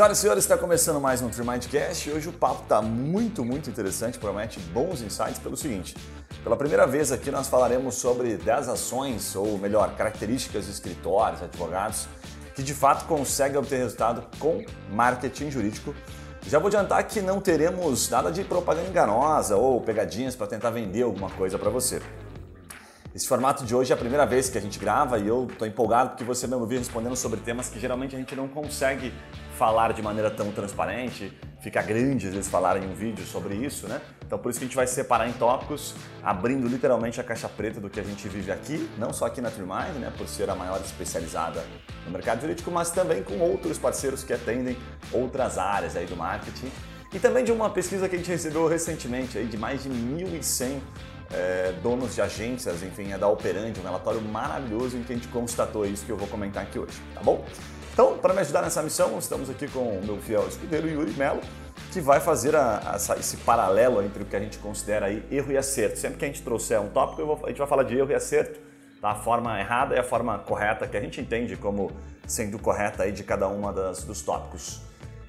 Senhoras e senhores, está começando mais um Tremindcast e hoje o papo está muito, muito interessante, promete bons insights pelo seguinte. Pela primeira vez aqui nós falaremos sobre 10 ações, ou melhor, características de escritórios, advogados, que de fato conseguem obter resultado com marketing jurídico. Já vou adiantar que não teremos nada de propaganda enganosa ou pegadinhas para tentar vender alguma coisa para você. Esse formato de hoje é a primeira vez que a gente grava e eu estou empolgado porque você mesmo viu respondendo sobre temas que geralmente a gente não consegue falar de maneira tão transparente, fica grande às vezes falar em um vídeo sobre isso, né? Então por isso que a gente vai separar em tópicos, abrindo literalmente a caixa preta do que a gente vive aqui, não só aqui na Trimind, né, por ser a maior especializada no mercado jurídico, mas também com outros parceiros que atendem outras áreas aí do marketing. E também de uma pesquisa que a gente recebeu recentemente aí de mais de 1.100 é, donos de agências, enfim, é da Operandi, um relatório maravilhoso em que a gente constatou isso que eu vou comentar aqui hoje, tá bom? Então, para me ajudar nessa missão, estamos aqui com o meu fiel escudeiro Yuri Melo, que vai fazer a, a, esse paralelo entre o que a gente considera aí erro e acerto. Sempre que a gente trouxer um tópico, vou, a gente vai falar de erro e acerto, tá? a forma errada e a forma correta, que a gente entende como sendo correta aí de cada uma das, dos tópicos.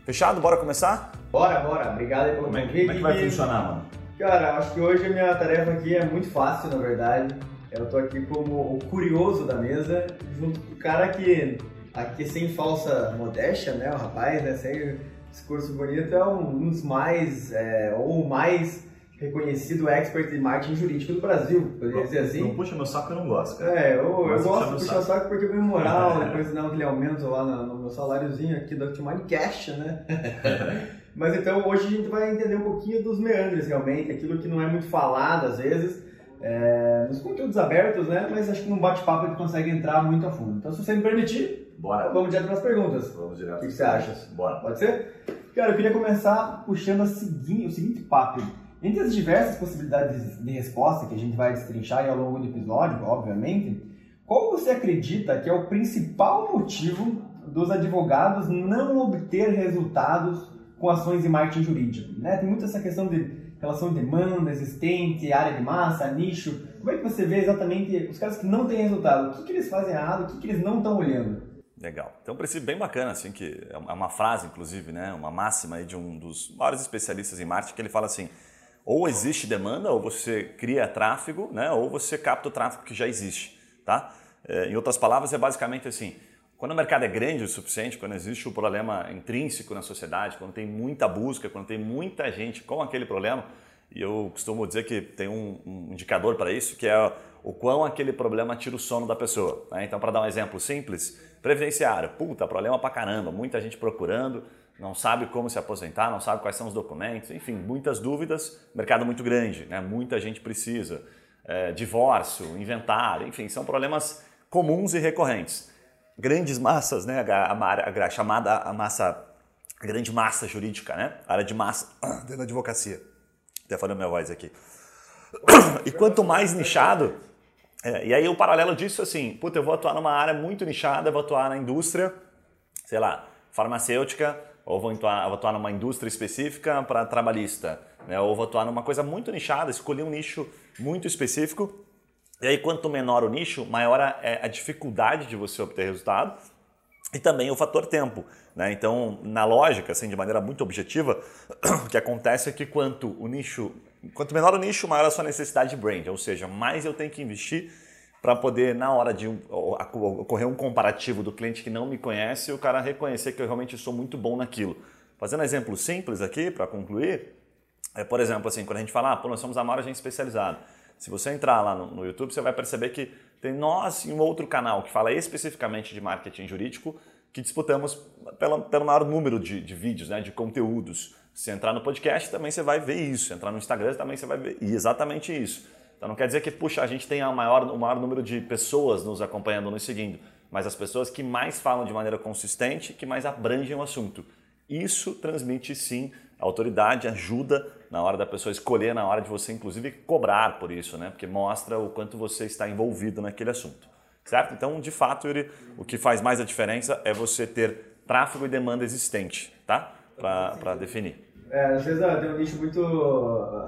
Fechado? Bora começar? Bora, bora. Obrigado aí pelo convite. Como é que vai funcionar, mano? Cara, acho que hoje a minha tarefa aqui é muito fácil, na verdade. Eu tô aqui como o curioso da mesa, junto com o cara que, aqui sem falsa modéstia, né, o rapaz, né, sem discurso bonito, é um dos mais, é, ou o mais reconhecido expert de marketing jurídico do Brasil, poderia dizer assim. Não puxa meu saco, eu não gosto, cara. É, eu, eu gosto de puxar o saco porque eu ganho moral, depois dá aquele aumento lá no, no meu saláriozinho aqui do Optimine Cash, né? Mas então hoje a gente vai entender um pouquinho dos meandros realmente, aquilo que não é muito falado às vezes, é, nos conteúdos abertos, né? Mas acho que num bate-papo a gente consegue entrar muito a fundo. Então se você me permitir, Bora. vamos direto para as perguntas. Vamos direto. O que, que você acha? Bora. Pode ser? Cara, eu queria começar puxando a seguinte, o seguinte papo. Entre as diversas possibilidades de resposta que a gente vai destrinchar ao longo do episódio, obviamente, qual você acredita que é o principal motivo dos advogados não obter resultados com ações de marketing jurídico. Né? Tem muito essa questão de relação de demanda existente, área de massa, nicho. Como é que você vê exatamente os caras que não têm resultado? O que, que eles fazem errado? O que, que eles não estão olhando? Legal. Então, um princípio bem bacana, assim, que é uma frase, inclusive, né? uma máxima de um dos maiores especialistas em marketing, que ele fala assim, ou existe demanda, ou você cria tráfego, né? ou você capta o tráfego que já existe. Tá? É, em outras palavras, é basicamente assim, quando o mercado é grande o suficiente, quando existe o um problema intrínseco na sociedade, quando tem muita busca, quando tem muita gente com aquele problema, e eu costumo dizer que tem um, um indicador para isso, que é o quão aquele problema tira o sono da pessoa. Né? Então, para dar um exemplo simples, previdenciário, puta, problema pra caramba, muita gente procurando, não sabe como se aposentar, não sabe quais são os documentos, enfim, muitas dúvidas, mercado muito grande, né? muita gente precisa. É, divórcio, inventário, enfim, são problemas comuns e recorrentes grandes massas, né? A, a, a, chamada a massa, a grande massa jurídica, né? A área de massa dentro da advocacia. Até falando minha voz aqui. E quanto mais nichado, é, e aí o paralelo disso assim, puta, eu vou atuar numa área muito nichada, vou atuar na indústria, sei lá, farmacêutica, ou vou atuar, vou atuar numa indústria específica para trabalhista, né? ou vou atuar numa coisa muito nichada, escolher um nicho muito específico e aí, quanto menor o nicho, maior é a dificuldade de você obter resultado e também o fator tempo. Né? Então, na lógica, assim, de maneira muito objetiva, o que acontece é que quanto o nicho, quanto menor o nicho, maior a sua necessidade de brand, ou seja, mais eu tenho que investir para poder, na hora de ocorrer um comparativo do cliente que não me conhece, o cara reconhecer que eu realmente sou muito bom naquilo. Fazendo um exemplo simples aqui, para concluir, é, por exemplo, assim, quando a gente fala, ah, pô, nós somos a maior agência especializada. Se você entrar lá no, no, YouTube, você vai perceber que tem nós e um outro canal que fala especificamente de marketing jurídico que disputamos pelo, maior número de, de vídeos, né, de conteúdos. Se entrar no podcast, também você vai ver isso. Se entrar no Instagram, também você vai ver e exatamente isso. Então não quer dizer que, puxa, a gente tem maior, o maior número de pessoas nos acompanhando, nos seguindo, mas as pessoas que mais falam de maneira consistente, que mais abrangem o assunto. Isso transmite sim autoridade, ajuda na hora da pessoa escolher, na hora de você inclusive cobrar por isso, né? Porque mostra o quanto você está envolvido naquele assunto. Certo? Então, de fato, Yuri, o que faz mais a diferença é você ter tráfego e demanda existente, tá? Para definir. É, às vezes tem um nicho muito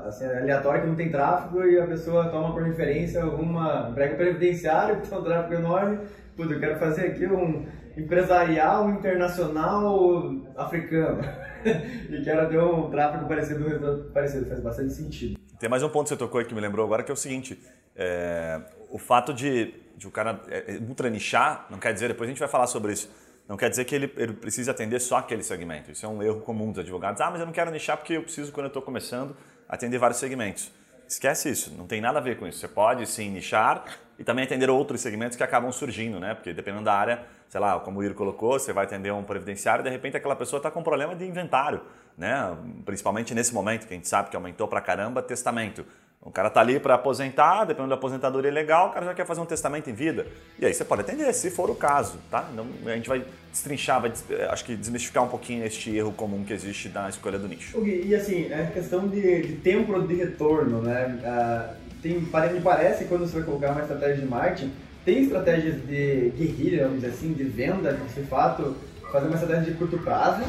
assim, aleatório que não tem tráfego e a pessoa toma por referência alguma emprego previdenciário que tem um tráfego enorme Putz, eu quero fazer aqui um empresarial internacional africano. e quero ter um tráfego parecido, um resultado parecido. Faz bastante sentido. Tem mais um ponto que você tocou aí que me lembrou agora, que é o seguinte. É, o fato de, de o cara é, é, ultra nichar, não quer dizer, depois a gente vai falar sobre isso, não quer dizer que ele, ele precise atender só aquele segmento. Isso é um erro comum dos advogados. Ah, mas eu não quero nichar porque eu preciso, quando eu estou começando, atender vários segmentos. Esquece isso, não tem nada a ver com isso. Você pode sim nichar e também atender outros segmentos que acabam surgindo, né? Porque dependendo da área, sei lá, como o Iro colocou, você vai atender um previdenciário e de repente aquela pessoa está com problema de inventário, né? Principalmente nesse momento que a gente sabe que aumentou pra caramba testamento. O cara tá ali para aposentar, dependendo da aposentadoria legal, o cara já quer fazer um testamento em vida. E aí você pode atender, se for o caso, tá? Então, a gente vai destrinchar, vai, acho que desmistificar um pouquinho este erro comum que existe na escolha do nicho. E assim, é questão de, de tempo de retorno, né? Uh, tem, me parece, quando você vai colocar uma estratégia de marketing, tem estratégias de guerrilha, vamos dizer assim, de venda, de fato, fazer uma estratégia de curto prazo,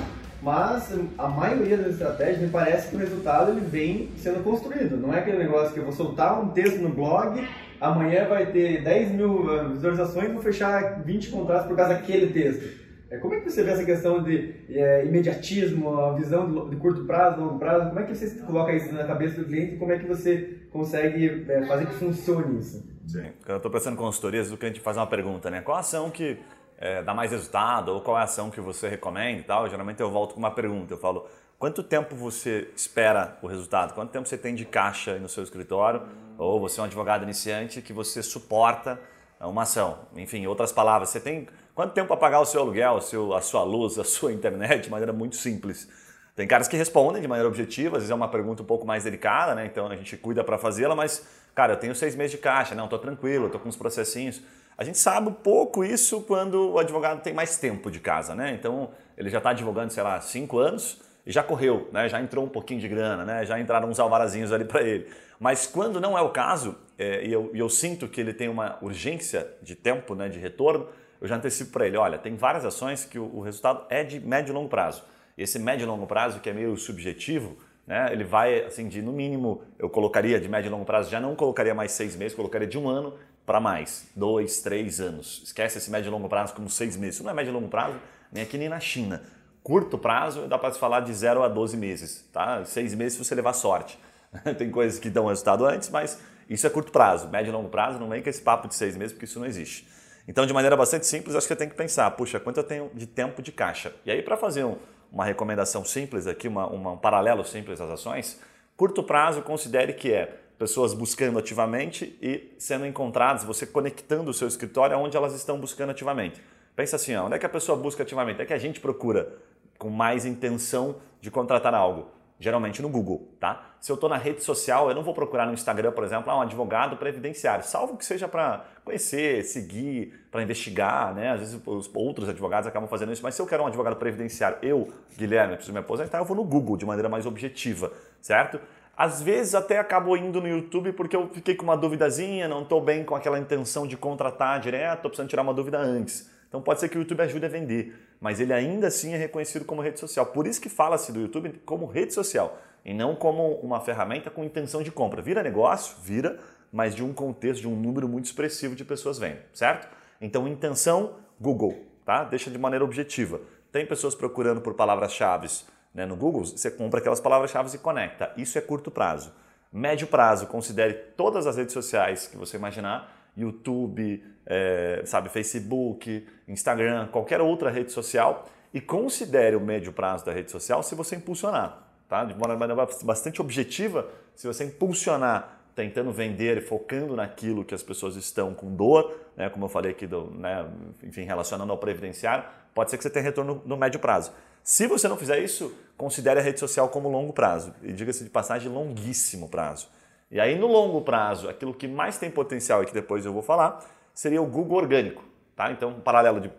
mas a maioria das estratégias me parece que o resultado ele vem sendo construído. Não é aquele negócio que eu vou soltar um texto no blog, amanhã vai ter 10 mil eh, visualizações e vou fechar 20 contratos por causa daquele texto. É, como é que você vê essa questão de é, imediatismo, a visão de, curto prazo, longo prazo? Como é que você coloca isso na cabeça do cliente e como é que você consegue é, fazer que funcione isso? Sim, quando eu estou pensando em consultorias, o cliente faz uma pergunta, né? Qual a ação que é, dá mais resultado ou qual é a ação que você recomenda e tal, geralmente eu volto com uma pergunta. Eu falo, quanto tempo você espera o resultado? Quanto tempo você tem de caixa no seu escritório? Ou você é um advogado iniciante que você suporta uma ação? Enfim, outras palavras, você tem quanto tempo para pagar o seu aluguel, a sua luz, a sua internet de maneira muito simples? Tem caras que respondem de maneira objetiva, às vezes é uma pergunta um pouco mais delicada, né? Então a gente cuida para fazê-la, mas, cara, eu tenho seis meses de caixa, não, estou tranquilo, estou com uns processinhos. A gente sabe pouco isso quando o advogado tem mais tempo de casa, né? Então ele já está advogando, sei lá, cinco anos e já correu, né? Já entrou um pouquinho de grana, né? Já entraram uns alvarazinhos ali para ele. Mas quando não é o caso, é, e, eu, e eu sinto que ele tem uma urgência de tempo, né, de retorno, eu já antecipo para ele, olha, tem várias ações que o, o resultado é de médio e longo prazo. E esse médio e longo prazo, que é meio subjetivo, né, ele vai, assim, de no mínimo, eu colocaria de médio e longo prazo, já não colocaria mais seis meses, colocaria de um ano para mais, dois, três anos. Esquece esse médio e longo prazo como seis meses. Isso não é médio e longo prazo nem aqui nem na China. Curto prazo dá para se falar de 0 a 12 meses, tá? Seis meses se você levar sorte. Tem coisas que dão resultado antes, mas isso é curto prazo. Médio e longo prazo não vem com esse papo de seis meses, porque isso não existe. Então, de maneira bastante simples, acho que você tem que pensar, puxa, quanto eu tenho de tempo de caixa? E aí, para fazer um, uma recomendação simples aqui, uma, uma, um paralelo simples às ações, curto prazo considere que é pessoas buscando ativamente e sendo encontradas, você conectando o seu escritório aonde elas estão buscando ativamente. Pensa assim, onde é que a pessoa busca ativamente? É que a gente procura com mais intenção de contratar algo. Geralmente no Google, tá? Se eu estou na rede social, eu não vou procurar no Instagram, por exemplo, ah, um advogado previdenciário, salvo que seja para conhecer, seguir, para investigar, né? Às vezes os outros advogados acabam fazendo isso, mas se eu quero um advogado previdenciário, eu, Guilherme, preciso me aposentar, eu vou no Google de maneira mais objetiva, certo? Às vezes até acabo indo no YouTube porque eu fiquei com uma duvidazinha, não estou bem com aquela intenção de contratar direto, estou precisando tirar uma dúvida antes. Então pode ser que o YouTube ajude a vender, mas ele ainda assim é reconhecido como rede social. Por isso que fala-se do YouTube como rede social e não como uma ferramenta com intenção de compra. Vira negócio, vira, mas de um contexto, de um número muito expressivo de pessoas vendo, certo? Então intenção, Google, tá? Deixa de maneira objetiva. Tem pessoas procurando por palavras-chave né, no Google, você compra aquelas palavras-chave e conecta. Isso é curto prazo. Médio prazo, considere todas as redes sociais que você imaginar, YouTube, é, sabe, Facebook, Instagram, qualquer outra rede social e considere o médio prazo da rede social se você impulsionar, tá? De uma maneira bastante objetiva, se você impulsionar tentando vender, focando naquilo que as pessoas estão com dor, né, como eu falei aqui, do, né, enfim, relacionando ao previdenciário, pode ser que você tenha retorno no médio prazo. Se você não fizer isso, considere a rede social como longo prazo. E diga-se de passagem, longuíssimo prazo. E aí, no longo prazo, aquilo que mais tem potencial e que depois eu vou falar, seria o Google orgânico. Tá? Então, um paralelo de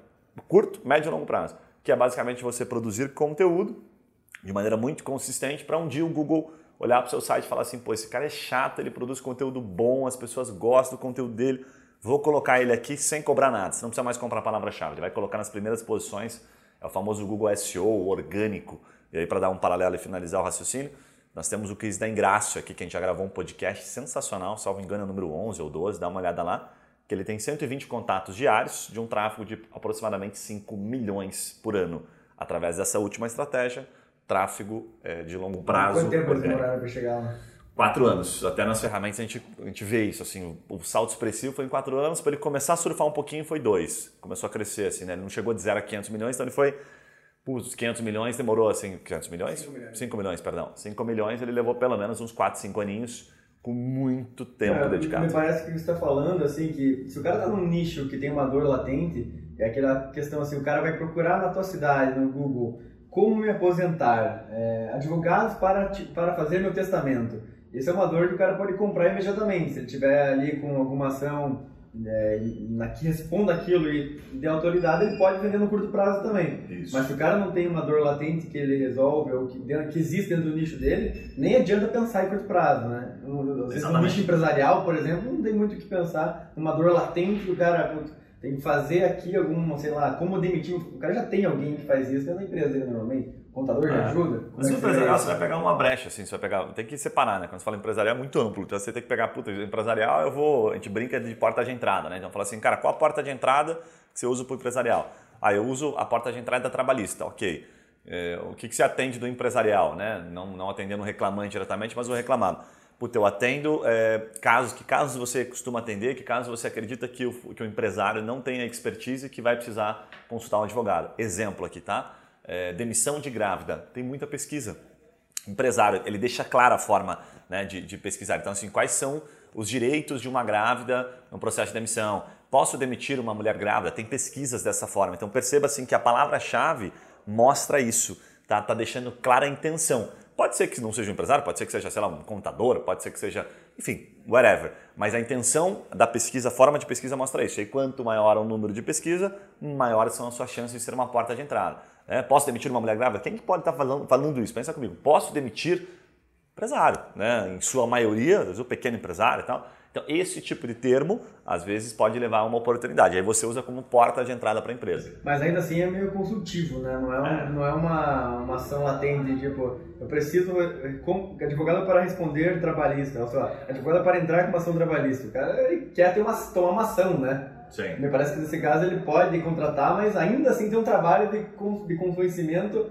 curto, médio e longo prazo, que é basicamente você produzir conteúdo de maneira muito consistente para um dia o Google olhar para o seu site e falar assim, pô, esse cara é chato, ele produz conteúdo bom, as pessoas gostam do conteúdo dele, vou colocar ele aqui sem cobrar nada, você não precisa mais comprar a palavra-chave, ele vai colocar nas primeiras posições é o famoso Google SEO orgânico. E aí, para dar um paralelo e finalizar o raciocínio, nós temos o quiz da Ingrácio aqui, que a gente já gravou um podcast sensacional, salvo engano, é o número 11 ou 12, dá uma olhada lá, que ele tem 120 contatos diários de um tráfego de aproximadamente 5 milhões por ano. Através dessa última estratégia, tráfego é, de longo prazo. Quanto tempo eles demoraram para chegar lá? Quatro anos. Até nas ferramentas a gente, a gente vê isso. Assim, o, o salto expressivo foi em quatro anos. Para ele começar a surfar um pouquinho foi dois. Começou a crescer. Assim, né? Ele não chegou de zero a 500 milhões, então ele foi os 500 milhões demorou assim, 500 milhões? 5 milhões. 5 milhões, perdão. 5 milhões ele levou pelo menos uns 4, 5 aninhos com muito tempo é, dedicado. Me parece que você está falando assim que se o cara está num nicho que tem uma dor latente, é aquela questão assim, o cara vai procurar na tua cidade, no Google, como me aposentar, é, advogados para, para fazer meu testamento. Isso é uma dor que o cara pode comprar imediatamente, se ele tiver ali com alguma ação é, na, que responda aquilo e dê autoridade, ele pode vender no curto prazo também. Isso. Mas se o cara não tem uma dor latente que ele resolve ou que, que existe dentro do nicho dele, nem adianta pensar em curto prazo, né? Vezes no nicho empresarial, por exemplo, não tem muito o que pensar numa dor latente que o cara tem que fazer aqui algum, sei lá, como demitir. O cara já tem alguém que faz isso dentro da empresa dele normalmente contador de é. ajuda? Mas é empresarial você vai pegar uma brecha, assim, você vai pegar, tem que separar, né? Quando você fala empresarial é muito amplo, então você tem que pegar, puta, empresarial eu vou, a gente brinca de porta de entrada, né? Então fala assim, cara, qual a porta de entrada que você usa para o empresarial? Ah, eu uso a porta de entrada da trabalhista, ok. É, o que, que você atende do empresarial, né? Não, não atendendo o reclamante diretamente, mas o reclamado. Puta, eu atendo é, casos, que casos você costuma atender, que casos você acredita que o, que o empresário não tem a expertise que vai precisar consultar um advogado. Exemplo aqui, tá? é, demissão de grávida, tem muita pesquisa. Empresário, ele deixa clara a forma né, de, de pesquisar. Então, assim, quais são os direitos de uma grávida no processo de demissão? Posso demitir uma mulher grávida? Tem pesquisas dessa forma. Então, perceba assim que a palavra-chave mostra isso, tá? Tá deixando clara a intenção. Pode ser que não seja um empresário, pode ser que seja, sei lá, um contador, pode ser que seja, enfim, whatever. Mas a intenção da pesquisa, a forma de pesquisa mostra isso. E quanto maior o número de pesquisa, maiores são as suas chances de ser uma porta de entrada. É, posso demitir uma mulher grávida? Quem pode estar falando, falando isso? Pensa comigo. Posso demitir empresário, né? em sua maioria, às vezes o pequeno empresário e tal. Então, esse tipo de termo, às vezes, pode levar a uma oportunidade. Aí você usa como porta de entrada para a empresa. Mas ainda assim é meio consultivo, né? Não é, um, é. Não é uma, uma ação latente, tipo, eu preciso advogado para responder trabalhista, ou advogado para entrar com uma ação trabalhista. O cara quer ter uma, tomar uma ação, né? Sim. Me parece que nesse caso ele pode contratar, mas ainda assim tem um trabalho de, de convencimento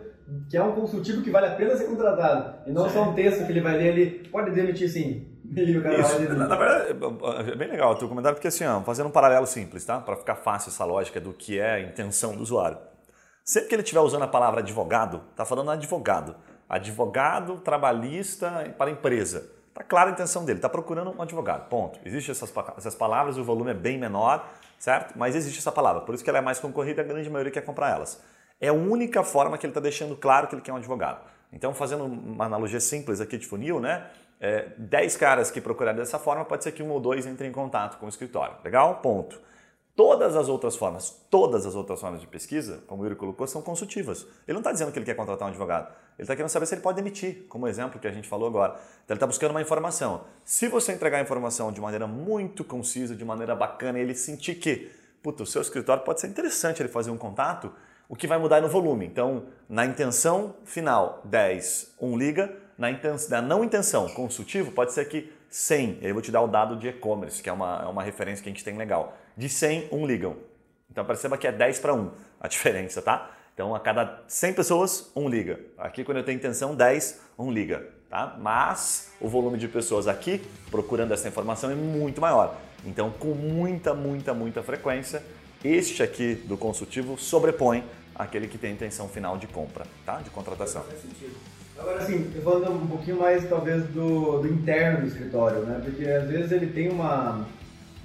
que é um consultivo que vale a pena ser contratado. E não Sim. só um texto que ele vai ler ali, pode demitir sim. E o cara Isso, vai na, na verdade, é bem legal o teu comentário, porque assim, ó, fazendo um paralelo simples, tá? Para ficar fácil essa lógica do que é a intenção do usuário. Sempre que ele estiver usando a palavra advogado, está falando advogado. Advogado trabalhista para empresa. Está clara a intenção dele, está procurando um advogado, ponto. Existem essas, essas palavras, o volume é bem menor, certo? Mas existe essa palavra, por isso que ela é mais concorrida a grande maioria quer comprar elas. É a única forma que ele está deixando claro que ele quer um advogado. Então, fazendo uma analogia simples aqui de funil, né? É, 10 caras que procurarem dessa forma, pode ser que um ou dois entrem em contato com o escritório. Legal? Ponto. Todas as outras formas, todas as outras formas de pesquisa, como o Yuri colocou, são consultivas. Ele não está dizendo que ele quer contratar um advogado. Ele está querendo saber se ele pode demitir, como o exemplo que a gente falou agora. Então ele está buscando uma informação. Se você entregar a informação de maneira muito concisa, de maneira bacana, ele sentir que, puta, o seu escritório pode ser interessante ele fazer um contato, o que vai mudar é no volume. Então, na intenção final, 10, 1 liga. Na, intenção, na não intenção, consultivo, pode ser que 100. Eu vou te dar o dado de e-commerce, que é uma, é uma referência que a gente tem legal de 100, 1 ligam. Então perceba que é 10 para 1 a diferença, tá? Então a cada 100 pessoas, 1 liga. Aqui quando eu tenho intenção, 10, 1 liga. Tá? Mas o volume de pessoas aqui procurando essa informação é muito maior. Então com muita, muita, muita frequência, este aqui do consultivo sobrepõe aquele que tem intenção final de compra, tá? de contratação. Faz sentido. Agora, assim, falando um pouquinho mais, talvez, do, do interno do escritório, né? Porque, às vezes, ele tem uma,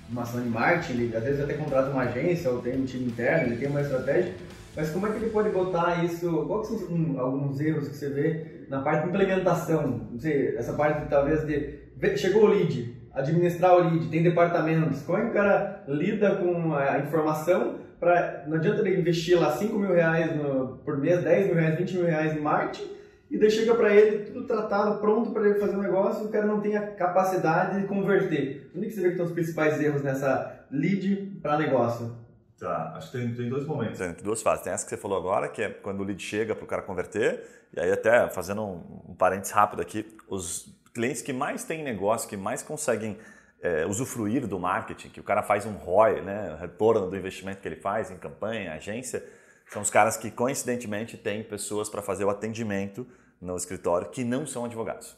uma ação de marketing, ele às vezes até contrata uma agência ou tem um time interno, ele tem uma estratégia, mas como é que ele pode botar isso, quais são um, alguns erros que você vê na parte de implementação, não sei, essa parte talvez de, chegou o lead, administrar o lead, tem departamentos, como é que o cara lida com a informação para, não adianta ele investir lá 5 mil reais no, por mês, 10 mil reais, 20 mil reais em marketing, e daí chega para ele tudo tratado, pronto para ele fazer um negócio, e o cara não tem a capacidade de converter. Onde que você vê que estão os principais erros nessa lead para negócio? Tá, acho que tem, tem dois momentos. Tem duas fases. Tem essa que você falou agora, que é quando o lead chega para o cara converter, e aí até fazendo um, um parênteses rápido aqui, os clientes que mais têm negócio, que mais conseguem é, usufruir do marketing, que o cara faz um ROI, né, retorno do investimento que ele faz em campanha, agência, são os caras que coincidentemente têm pessoas para fazer o atendimento no escritório que não são advogados.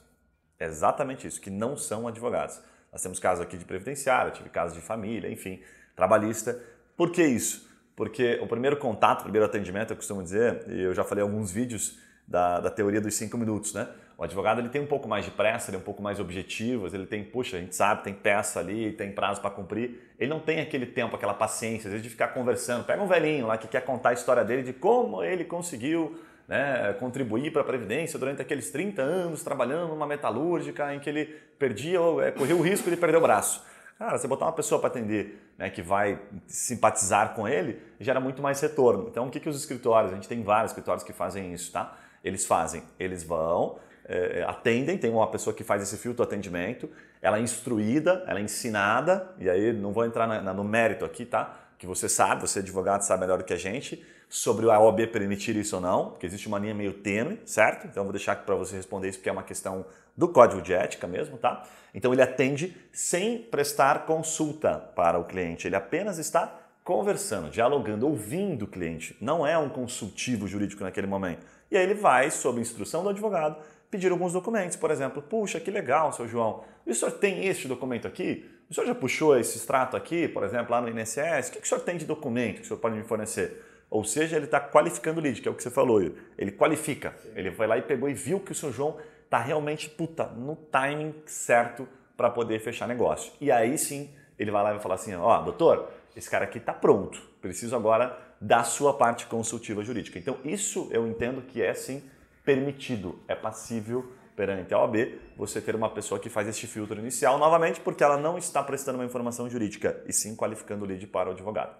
É exatamente isso, que não são advogados. Nós temos casos aqui de previdenciário, tive casos de família, enfim, trabalhista. Por que isso? Porque o primeiro contato, o primeiro atendimento, eu costumo dizer, e eu já falei em alguns vídeos da, da teoria dos cinco minutos, né? O advogado ele tem um pouco mais de pressa, ele é um pouco mais objetivo, ele tem, puxa, a gente sabe, tem peça ali, tem prazo para cumprir. Ele não tem aquele tempo, aquela paciência, às vezes de ficar conversando. Pega um velhinho lá que quer contar a história dele de como ele conseguiu né, contribuir para a Previdência durante aqueles 30 anos trabalhando numa metalúrgica em que ele perdia, é, corria o risco de perder o braço. Cara, você botar uma pessoa para atender né, que vai simpatizar com ele, gera muito mais retorno. Então, o que, que os escritórios, a gente tem vários escritórios que fazem isso, tá? Eles fazem, eles vão, é, atendem, tem uma pessoa que faz esse filtro atendimento, ela é instruída, ela é ensinada, e aí não vou entrar na, na, no mérito aqui, tá? Que você sabe, você é advogado, sabe melhor do que a gente, sobre a OAB permitir isso ou não, porque existe uma linha meio tênue, certo? Então vou deixar para você responder isso, porque é uma questão do código de ética mesmo, tá? Então ele atende sem prestar consulta para o cliente, ele apenas está conversando, dialogando, ouvindo o cliente. Não é um consultivo jurídico naquele momento. E aí ele vai, sob instrução do advogado, pedir alguns documentos. Por exemplo, puxa, que legal, seu João. O senhor tem este documento aqui? O senhor já puxou esse extrato aqui, por exemplo, lá no INSS? O que o senhor tem de documento que o senhor pode me fornecer? Ou seja, ele está qualificando o lead, que é o que você falou. Ele qualifica. Ele foi lá e pegou e viu que o seu João está realmente puta, no timing certo para poder fechar negócio. E aí sim, ele vai lá e vai falar assim: ó, oh, doutor, esse cara aqui está pronto. Preciso agora da sua parte consultiva jurídica. Então, isso eu entendo que é sim permitido, é passível perante a OAB você ter uma pessoa que faz este filtro inicial, novamente porque ela não está prestando uma informação jurídica e sim qualificando o lead para o advogado.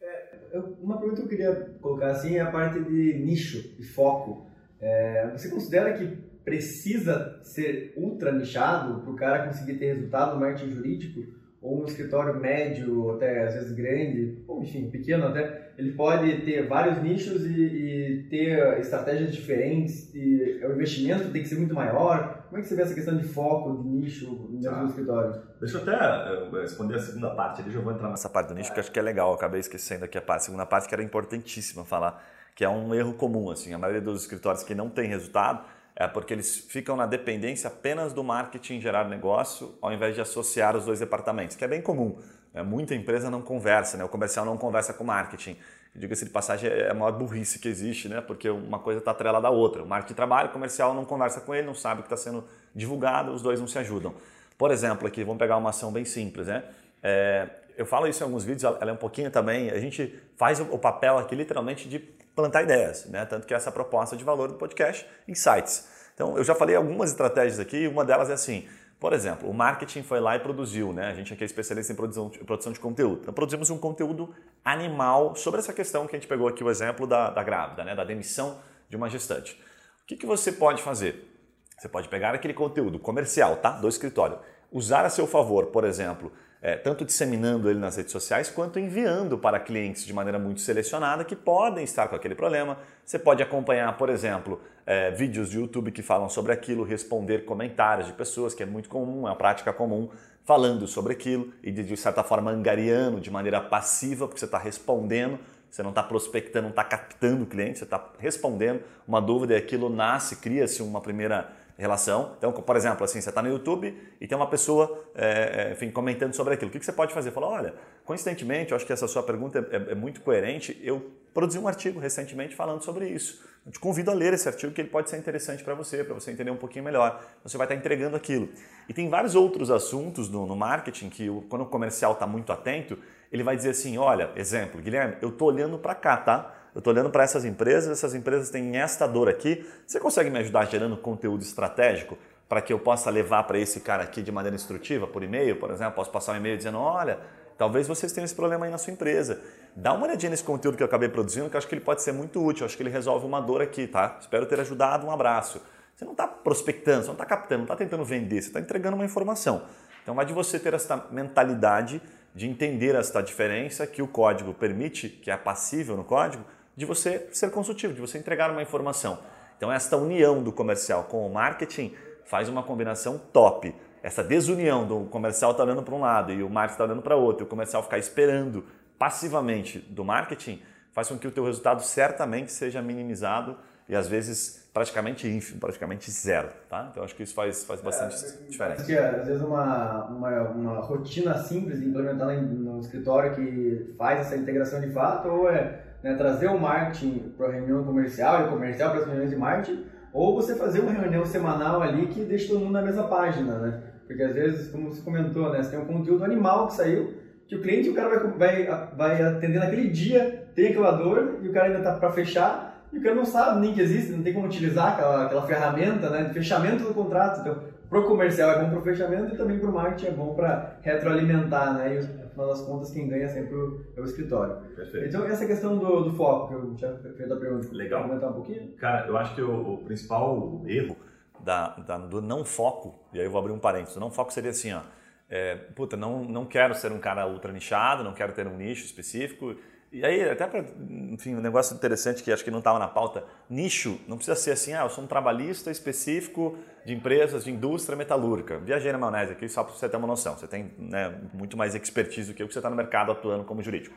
É, uma pergunta que eu queria colocar assim é a parte de nicho e foco. É, você considera que precisa ser ultra nichado para o cara conseguir ter resultado no marketing jurídico? Ou um escritório médio, até às vezes grande, ou enfim, pequeno até, ele pode ter vários nichos e, e ter estratégias diferentes e o investimento tem que ser muito maior. Como é que você vê essa questão de foco, de nicho dentro ah, do escritório? Deixa eu até responder a segunda parte, ali já vou entrar nessa parte do nicho, que acho que é legal, eu acabei esquecendo aqui a, parte, a segunda parte que era importantíssima falar, que é um erro comum, assim, a maioria dos escritórios que não tem resultado é porque eles ficam na dependência apenas do marketing gerar negócio, ao invés de associar os dois departamentos, que é bem comum. Né? Muita empresa não conversa, né? o comercial não conversa com o marketing. Diga-se de passagem, é a maior burrice que existe, né? porque uma coisa está atrelada à outra. O marketing trabalha, o comercial não conversa com ele, não sabe o que está sendo divulgado, os dois não se ajudam. Por exemplo, aqui, vamos pegar uma ação bem simples. Né? É, eu falo isso em alguns vídeos, ela é um pouquinho também, a gente faz o papel aqui literalmente de plantar ideias, né? Tanto que essa proposta de valor do podcast, insights. Então, eu já falei algumas estratégias aqui, uma delas é assim, por exemplo, o marketing foi lá e produziu, né? A gente aqui é especialista em produção, produção de conteúdo. Então, produzimos um conteúdo animal sobre essa questão que a gente pegou aqui o exemplo da, da grávida, né? Da demissão de uma gestante. O que, que você pode fazer? Você pode pegar aquele conteúdo comercial, tá? Do escritório, usar a seu favor, por exemplo, é, tanto disseminando ele nas redes sociais quanto enviando para clientes de maneira muito selecionada que podem estar com aquele problema. Você pode acompanhar, por exemplo, é, vídeos de YouTube que falam sobre aquilo, responder comentários de pessoas, que é muito comum, é uma prática comum, falando sobre aquilo e de, de certa forma angariando de maneira passiva, porque você está respondendo, você não está prospectando, não está captando o cliente, você está respondendo uma dúvida e aquilo nasce, cria-se uma primeira relação. Então, por exemplo, assim, você está no YouTube e tem uma pessoa é, enfim, comentando sobre aquilo. O que, você pode fazer? Falar, olha, coincidentemente, eu acho que essa sua pergunta é, é, muito coerente. Eu produzi um artigo recentemente falando sobre isso. Eu te convido a ler esse artigo que ele pode ser interessante para você, para você entender um pouquinho melhor. Você vai estar entregando aquilo. E tem vários outros assuntos no, no marketing que, quando o comercial está muito atento, ele vai dizer assim, olha, exemplo, Guilherme, eu estou olhando para cá, tá? Eu estou olhando para essas empresas, essas empresas têm esta dor aqui. Você consegue me ajudar gerando conteúdo estratégico para que eu possa levar para esse cara aqui de maneira instrutiva, por e-mail, por exemplo? Posso passar um e-mail dizendo: olha, talvez vocês tenham esse problema aí na sua empresa. Dá uma olhadinha nesse conteúdo que eu acabei produzindo, que eu acho que ele pode ser muito útil, eu acho que ele resolve uma dor aqui, tá? Espero ter ajudado, um abraço. Você não está prospectando, você não está captando, não está tentando vender, você está entregando uma informação. Então vai de você ter essa mentalidade de entender esta diferença que o código permite, que é passível no código, de você ser consultivo, de você entregar uma informação. Então, esta união do comercial com o marketing faz uma combinação top. essa desunião do comercial estar tá olhando para um lado e o marketing está olhando para outro, e o comercial ficar esperando passivamente do marketing, faz com que o teu resultado certamente seja minimizado e às vezes praticamente ínfimo, praticamente zero, tá? Então acho que isso faz, faz bastante é, diferença. Acho que às vezes uma, uma, uma rotina simples de implementar no escritório que faz essa integração de fato ou é né, trazer o marketing para a reunião comercial e o comercial para as reuniões de marketing ou você fazer uma reunião semanal ali que deixa todo mundo na mesma página, né? Porque às vezes, como você comentou, né, você tem um conteúdo animal que saiu que o cliente, o cara vai, vai, vai atender naquele dia, tem aquela dor e o cara ainda está para fechar e o cara não sabe nem que existe, não tem como utilizar aquela, aquela ferramenta né, de fechamento do contrato. Então, para o comercial é bom para o fechamento e também para o marketing é bom para retroalimentar, né? E no final das contas, quem ganha sempre é o escritório. Perfeito. Então, essa questão do, do foco, que eu tinha feito a pergunta, Legal. comentar um pouquinho? Cara, eu acho que o, o principal erro da, da, do não foco, e aí eu vou abrir um parênteses, o não foco seria assim, ó, é, puta, não, não quero ser um cara ultra nichado, não quero ter um nicho específico, e aí, até para, enfim, um negócio interessante que acho que não estava na pauta, nicho, não precisa ser assim, ah, eu sou um trabalhista específico de empresas de indústria metalúrgica. Viajei na maionese aqui só para você ter uma noção, você tem né, muito mais expertise do que eu, que você está no mercado atuando como jurídico.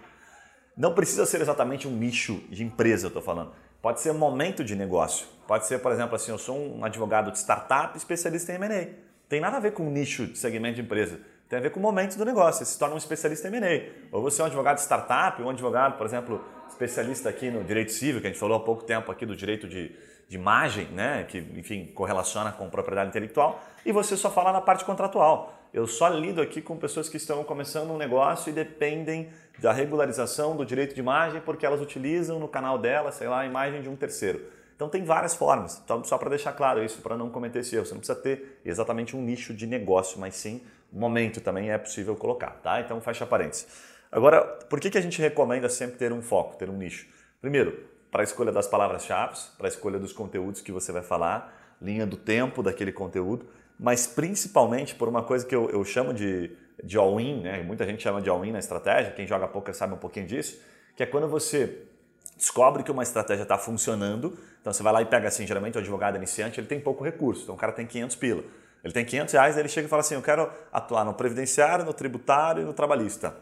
Não precisa ser exatamente um nicho de empresa, eu estou falando. Pode ser um momento de negócio. Pode ser, por exemplo, assim, eu sou um advogado de startup especialista em M&A. Tem nada a ver com nicho de segmento de empresa tem a ver com o momento do negócio. Você se torna um especialista em M&A. Ou você é um advogado de startup, um advogado, por exemplo, especialista aqui no direito civil, que a gente falou há pouco tempo aqui do direito de, de imagem, né? que, enfim, correlaciona com propriedade intelectual, e você só fala na parte contratual. Eu só lido aqui com pessoas que estão começando um negócio e dependem da regularização do direito de imagem porque elas utilizam no canal dela, sei lá, a imagem de um terceiro. Então tem várias formas, então, só para deixar claro isso, para não cometer esse erro. Você não precisa ter exatamente um nicho de negócio, mas sim momento também é possível colocar, tá? Então fecha parênteses. Agora, por que, que a gente recomenda sempre ter um foco, ter um nicho? Primeiro, para a escolha das palavras-chave, para a escolha dos conteúdos que você vai falar, linha do tempo daquele conteúdo, mas principalmente por uma coisa que eu, eu chamo de, de all-in, né? muita gente chama de all-in na estratégia, quem joga poker sabe um pouquinho disso, que é quando você descobre que uma estratégia está funcionando, então você vai lá e pega assim, geralmente o advogado iniciante ele tem pouco recurso, então o cara tem 500 pila. Ele tem 500 reais, ele chega e fala assim, eu quero atuar no previdenciário, no tributário e no trabalhista.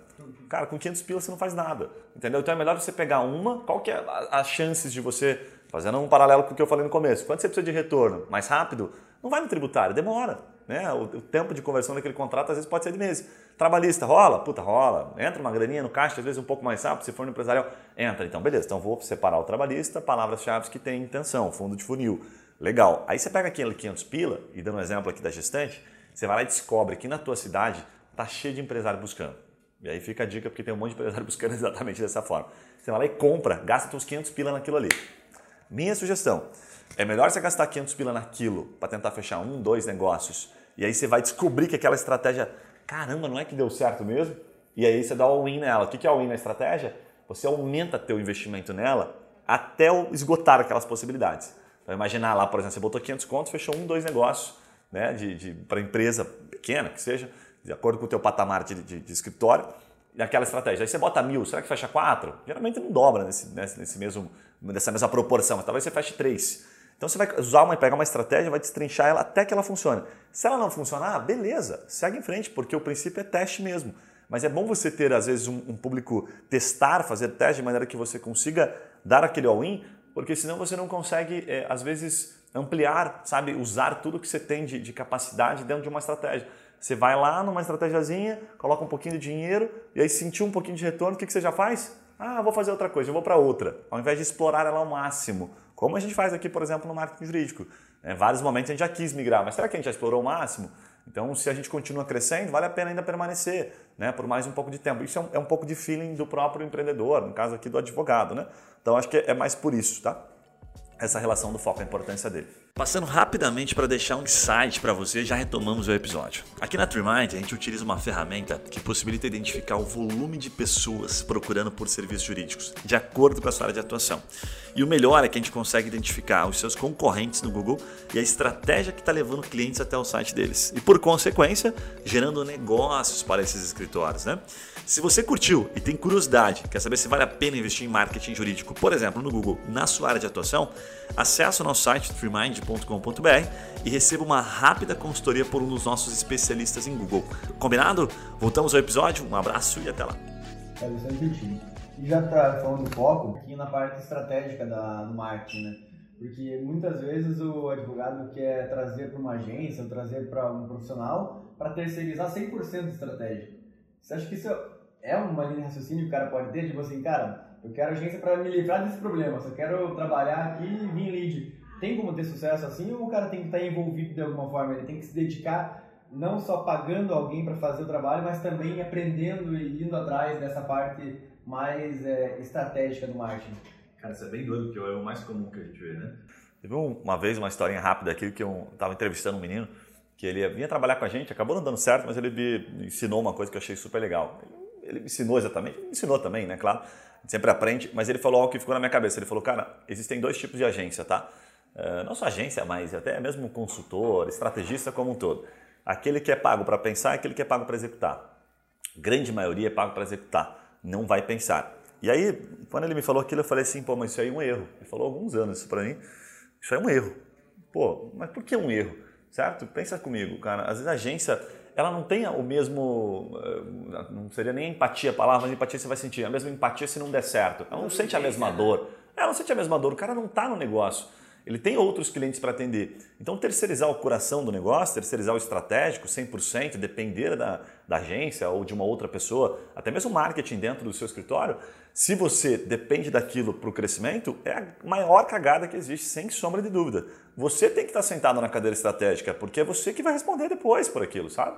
Cara, com 500 pilas você não faz nada, entendeu? Então é melhor você pegar uma, qual que é as chances de você, fazendo um paralelo com o que eu falei no começo, quanto você precisa de retorno? Mais rápido? Não vai no tributário, demora. Né? O, o tempo de conversão daquele contrato às vezes pode ser de meses. Trabalhista, rola? Puta, rola. Entra uma graninha no caixa, às vezes um pouco mais rápido, se for no empresarial, entra. Então, beleza, então vou separar o trabalhista, palavras-chave que tem intenção, fundo de funil. Legal. Aí você pega aquele 500 pila, e dando um exemplo aqui da gestante, você vai lá e descobre que na tua cidade tá cheio de empresário buscando. E aí fica a dica, porque tem um monte de empresário buscando exatamente dessa forma. Você vai lá e compra, gasta teus 500 pila naquilo ali. Minha sugestão, é melhor você gastar 500 pila naquilo para tentar fechar um, dois negócios, e aí você vai descobrir que aquela estratégia, caramba, não é que deu certo mesmo? E aí você dá all-in nela. O que é all-in na estratégia? Você aumenta teu investimento nela até esgotar aquelas possibilidades. Então, imaginar lá, por exemplo, você botou 500 contos, fechou um, dois negócios né, de, de para empresa pequena, que seja, de acordo com o teu patamar de, de, de escritório, e aquela estratégia. Aí você bota mil, será que fecha quatro? Geralmente não dobra nesse, nesse mesmo, nessa mesma proporção, mas talvez você feche três. Então você vai usar uma, pegar uma estratégia, vai destrinchar ela até que ela funcione. Se ela não funcionar, beleza, segue em frente, porque o princípio é teste mesmo. Mas é bom você ter, às vezes, um, um público testar, fazer teste de maneira que você consiga dar aquele all-in, porque senão você não consegue, é, às vezes, ampliar, sabe, usar tudo que você tem de, de, capacidade dentro de uma estratégia. Você vai lá numa estratégiazinha, coloca um pouquinho de dinheiro e aí sentiu um pouquinho de retorno, o que, que você já faz? Ah, vou fazer outra coisa, eu vou para outra, ao invés de explorar ela ao máximo. Como a gente faz aqui, por exemplo, no marketing jurídico. Em vários momentos a gente já quis migrar, mas será que a gente já explorou o máximo? Então, se a gente continua crescendo, vale a pena ainda permanecer né, por mais um pouco de tempo. Isso é um, é um pouco de feeling do próprio empreendedor, no caso aqui do advogado. Né? Então, acho que é mais por isso, tá? Essa relação do foco, a importância dele. Passando rapidamente para deixar um insight para você, já retomamos o episódio. Aqui na TreeMind a gente utiliza uma ferramenta que possibilita identificar o volume de pessoas procurando por serviços jurídicos, de acordo com a sua área de atuação. E o melhor é que a gente consegue identificar os seus concorrentes no Google e a estratégia que está levando clientes até o site deles. E por consequência, gerando negócios para esses escritórios. Né? Se você curtiu e tem curiosidade, quer saber se vale a pena investir em marketing jurídico, por exemplo, no Google, na sua área de atuação, acesse o nosso site freemind.com.br e receba uma rápida consultoria por um dos nossos especialistas em Google. Combinado? Voltamos ao episódio, um abraço e até lá. É, isso é e já está falando do foco, aqui na parte estratégica da, do marketing, né? Porque muitas vezes o advogado quer trazer para uma agência ou trazer para um profissional para terceirizar 100% de estratégia. Você acha que isso é uma linha de raciocínio que o cara pode ter? Tipo assim, cara, eu quero agência para me livrar desse problema, só quero trabalhar aqui e vir lead. Tem como ter sucesso assim ou o cara tem que estar tá envolvido de alguma forma? Ele tem que se dedicar não só pagando alguém para fazer o trabalho, mas também aprendendo e indo atrás dessa parte mais é, estratégica do marketing. Cara, isso é bem doido, porque é o mais comum que a gente vê, né? Teve uma vez uma historinha rápida aqui que eu estava entrevistando um menino que ele vinha trabalhar com a gente, acabou não dando certo, mas ele me ensinou uma coisa que eu achei super legal. Ele me ensinou exatamente, me ensinou também, né? Claro, sempre aprende, mas ele falou algo que ficou na minha cabeça. Ele falou, cara, existem dois tipos de agência, tá? Uh, não só agência, mas até mesmo consultor, estrategista como um todo. Aquele que é pago para pensar e aquele que é pago para executar. Grande maioria é pago para executar, não vai pensar. E aí, quando ele me falou aquilo, eu falei assim, pô, mas isso aí é um erro. Ele falou alguns anos isso para mim. Isso é um erro. Pô, mas por que um erro? Certo? Pensa comigo, cara. Às vezes a agência, ela não tem o mesmo, eh, não seria nem empatia a palavra, mas empatia você vai sentir. A mesma empatia se não der certo. Ela não sente a mesma dor. Ela não sente a mesma dor. O cara não está no negócio ele tem outros clientes para atender. Então, terceirizar o coração do negócio, terceirizar o estratégico 100%, depender da, da agência ou de uma outra pessoa, até mesmo marketing dentro do seu escritório, se você depende daquilo para o crescimento, é a maior cagada que existe, sem sombra de dúvida. Você tem que estar sentado na cadeira estratégica, porque é você que vai responder depois por aquilo, sabe?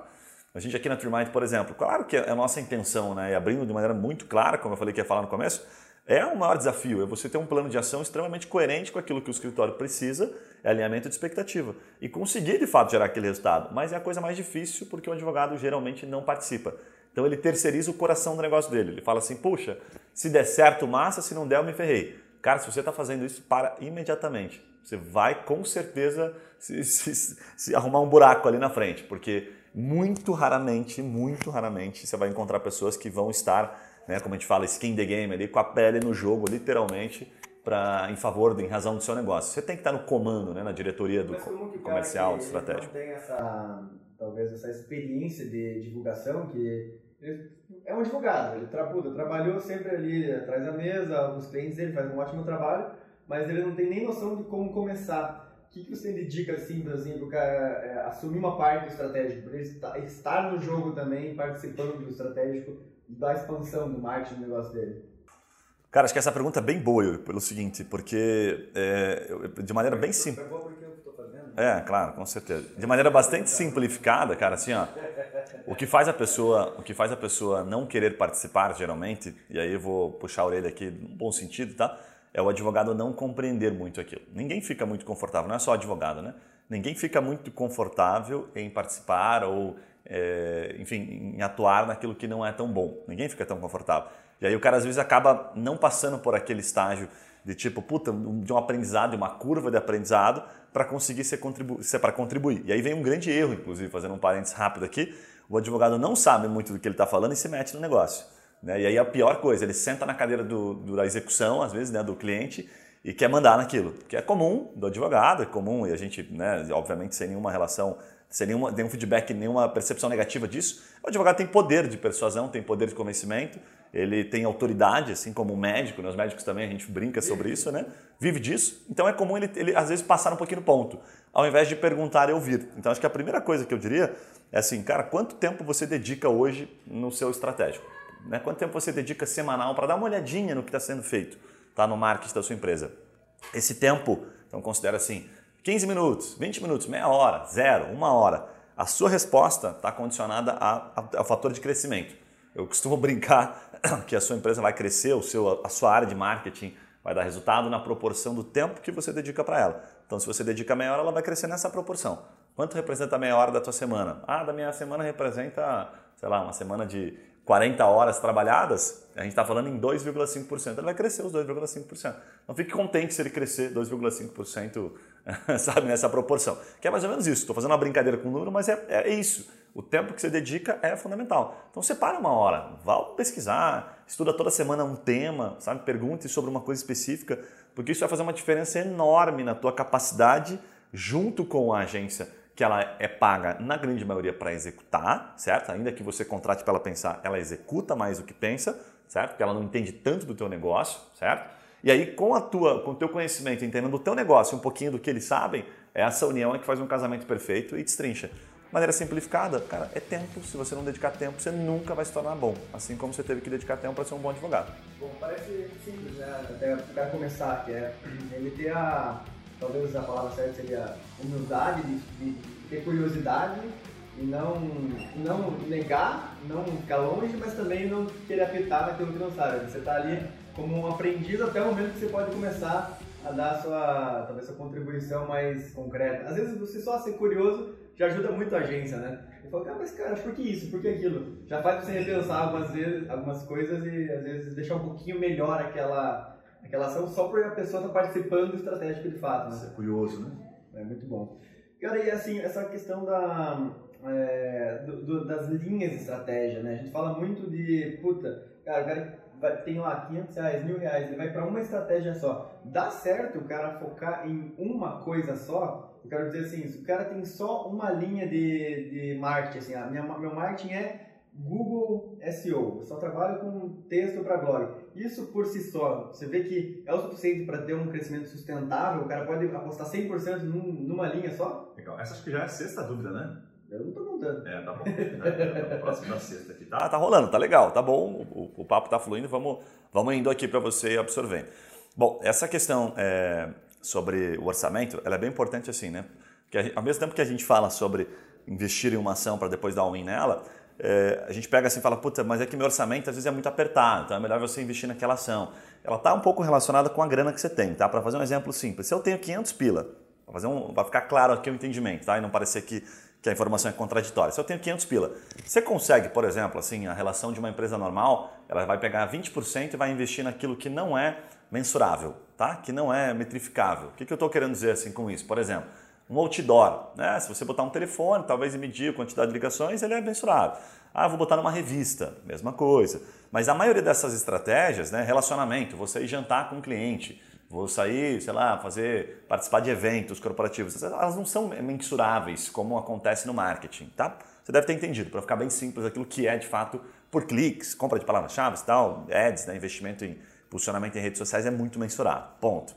A gente aqui na TreeMind, por exemplo, claro que é a nossa intenção, né, e abrindo de maneira muito clara, como eu falei que ia falar no começo, é o maior desafio, é você ter um plano de ação extremamente coerente com aquilo que o escritório precisa, é alinhamento de expectativa, e conseguir de fato gerar aquele resultado. Mas é a coisa mais difícil porque o advogado geralmente não participa. Então ele terceiriza o coração do negócio dele. Ele fala assim: puxa, se der certo, massa, se não der, eu me ferrei. Cara, se você está fazendo isso, para imediatamente. Você vai com certeza se, se, se arrumar um buraco ali na frente, porque muito raramente, muito raramente você vai encontrar pessoas que vão estar né, como a gente fala, skin the game ali, com a pele no jogo, literalmente, para em favor, em razão do seu negócio. Você tem que estar no comando, né, na diretoria do comercial, do estratégico. Não tem essa, talvez essa experiência de divulgação que é um advogado, ele trabalhou sempre ali atrás da mesa, os clientes dele faz um ótimo trabalho, mas ele não tem nem noção de como começar. O que, que você tem de dica assim, assim para o cara é, assumir uma parte do estratégico, para ele estar no jogo também, participando do estratégico da expansão do marketing do negócio dele? Cara, acho que essa pergunta é bem boa pelo seguinte, porque é, de maneira bem simples. É, claro, com certeza. De maneira bastante simplificada, cara, assim, ó, o que faz a pessoa, o que faz a pessoa não querer participar geralmente, e aí eu vou puxar a orelha aqui no bom sentido, tá? É o advogado não compreender muito aquilo. Ninguém fica muito confortável, não é só advogado, né? Ninguém fica muito confortável em participar ou é, enfim, em atuar naquilo que não é tão bom. Ninguém fica tão confortável. E aí o cara às vezes acaba não passando por aquele estágio de tipo, puta, de um aprendizado, de uma curva de aprendizado para conseguir ser, contribu ser para contribuir. E aí vem um grande erro, inclusive, fazendo um parênteses rápido aqui, o advogado não sabe muito do que ele está falando e se mete no negócio. Né? E aí a pior coisa, ele senta na cadeira do, do, da execução, às vezes, né, do cliente, e quer mandar naquilo, que é comum do advogado, é comum, e a gente, né, obviamente, sem nenhuma relação sem nenhuma, nenhum feedback, nenhuma percepção negativa disso. O advogado tem poder de persuasão, tem poder de convencimento, ele tem autoridade, assim como o médico, né? os médicos também, a gente brinca sobre isso, né? vive disso. Então é comum ele, ele, às vezes, passar um pouquinho no ponto, ao invés de perguntar e ouvir. Então acho que a primeira coisa que eu diria é assim, cara, quanto tempo você dedica hoje no seu estratégico? Né? Quanto tempo você dedica semanal para dar uma olhadinha no que está sendo feito tá? no marketing da sua empresa? Esse tempo, então considera assim, 15 minutos, 20 minutos, meia hora, zero, uma hora. A sua resposta está condicionada ao fator de crescimento. Eu costumo brincar que a sua empresa vai crescer, o seu, a sua área de marketing vai dar resultado na proporção do tempo que você dedica para ela. Então, se você dedica meia hora, ela vai crescer nessa proporção. Quanto representa meia hora da tua semana? Ah, da minha semana representa, sei lá, uma semana de 40 horas trabalhadas, a gente está falando em 2,5%. Ele vai crescer os 2,5%. Não fique contente se ele crescer 2,5%, sabe, nessa proporção. Que é mais ou menos isso. Estou fazendo uma brincadeira com o número, mas é, é isso. O tempo que você dedica é fundamental. Então separa uma hora, vá pesquisar, estuda toda semana um tema, sabe? Pergunte sobre uma coisa específica, porque isso vai fazer uma diferença enorme na tua capacidade junto com a agência que ela é paga na grande maioria para executar, certo? Ainda que você contrate para ela pensar, ela executa mais do que pensa, certo? Porque ela não entende tanto do teu negócio, certo? E aí com a tua, com o teu conhecimento, entendendo do teu negócio, um pouquinho do que eles sabem, essa união é que faz um casamento perfeito e destrincha. De maneira simplificada, cara, é tempo. Se você não dedicar tempo, você nunca vai se tornar bom. Assim como você teve que dedicar tempo para ser um bom advogado. Bom, parece simples, né? Até o cara começar, que é ele ter a talvez a palavra certa seria humildade, de, de ter curiosidade e não, não negar, não ficar longe, mas também não querer apertar naquilo que não sabe. Você está ali como um aprendiz até o momento que você pode começar a dar a sua, talvez, sua contribuição mais concreta. Às vezes você só ser curioso já ajuda muito a agência, né? Eu falo, cara, mas cara, por que isso? Por que aquilo? Já faz você repensar algumas vezes, algumas coisas e às vezes deixar um pouquinho melhor aquela aquela ação só porque a pessoa está participando do estratégico de fato. Né? Isso é curioso, né? É muito bom. Cara, e assim, essa questão da, é, do, do, das linhas de estratégia, né? A gente fala muito de, puta, cara, o cara vai, tem lá 500 reais, mil reais, ele vai para uma estratégia só. Dá certo o cara focar em uma coisa só? Eu quero dizer assim, se o cara tem só uma linha de, de marketing, assim, a minha, meu marketing é Google SEO, eu só trabalho com texto para blog. Isso por si só, você vê que é o suficiente para ter um crescimento sustentável? O cara pode apostar 100% num, numa linha só? Legal. Essa acho que já é a sexta dúvida, né? Eu não tô contando. É, tá bom. É, próximo da sexta aqui. Tá, tá rolando, tá legal, tá bom. O, o papo tá fluindo, vamos, vamos indo aqui para você absorvendo. Bom, essa questão é, sobre o orçamento, ela é bem importante assim, né? Porque ao mesmo tempo que a gente fala sobre investir em uma ação para depois dar um win nela, é, a gente pega assim e fala, puta, mas é que meu orçamento às vezes é muito apertado, então é melhor você investir naquela ação. Ela está um pouco relacionada com a grana que você tem, tá? Para fazer um exemplo simples, se eu tenho 500 pila, para fazer um, ficar claro aqui o entendimento, tá? E não parecer que, que a informação é contraditória. Se eu tenho 500 pila, você consegue, por exemplo, assim, a relação de uma empresa normal, ela vai pegar 20% e vai investir naquilo que não é mensurável, tá? Que não é metrificável. O que, que eu estou querendo dizer assim com isso? Por exemplo, um outdoor, né? Se você botar um telefone, talvez medir a quantidade de ligações, ele é mensurável. Ah, vou botar numa revista, mesma coisa. Mas a maioria dessas estratégias, né, relacionamento, vou sair jantar com um cliente, vou sair, sei lá, fazer, participar de eventos corporativos, elas não são mensuráveis como acontece no marketing, tá? Você deve ter entendido, para ficar bem simples, aquilo que é de fato por cliques, compra de palavras-chave e tal, ads, né, investimento em posicionamento em redes sociais é muito mensurável. Ponto.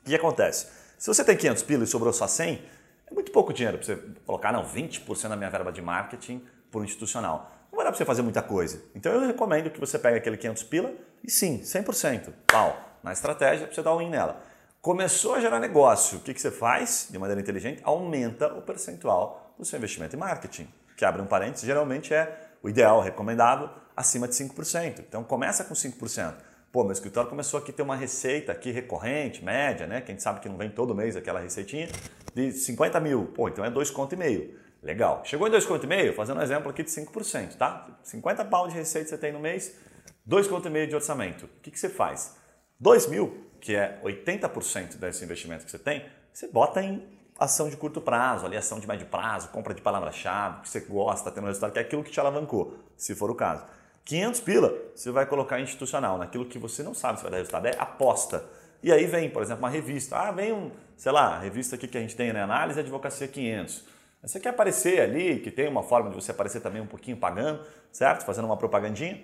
O que acontece? Se você tem 500 pilas e sobrou só 100, é muito pouco dinheiro para você colocar, não, 20% da minha verba de marketing por institucional. Não vai dar para você fazer muita coisa. Então eu recomendo que você pegue aquele 500 pila e sim, 100%, pau, na estratégia para você dar um in nela. Começou a gerar negócio, o que, que você faz de maneira inteligente? Aumenta o percentual do seu investimento em marketing, que abre um parênteses, geralmente é o ideal, recomendável, acima de 5%. Então começa com 5%. Pô, meu escritório começou aqui a ter uma receita aqui recorrente, média, né? Que a gente sabe que não vem todo mês aquela receitinha, de 50 mil. Pô, então é dois conto e meio. Legal. Chegou em dois conto e meio, fazendo um exemplo aqui de 5%, tá? 50 pau de receita você tem no mês, dois conto e meio de orçamento. O que, que você faz? 2 mil, que é 80% desse investimento que você tem, você bota em ação de curto prazo, ali ação de médio prazo, compra de palavra-chave, que você gosta, tendo resultado, que é aquilo que te alavancou, se for o caso. 500 pila, você vai colocar institucional, naquilo que você não sabe se vai dar resultado, é aposta. E aí vem, por exemplo, uma revista. Ah, vem um, sei lá, revista aqui que a gente tem, né? Análise Advocacia 500. Você quer aparecer ali, que tem uma forma de você aparecer também um pouquinho pagando, certo? Fazendo uma propagandinha.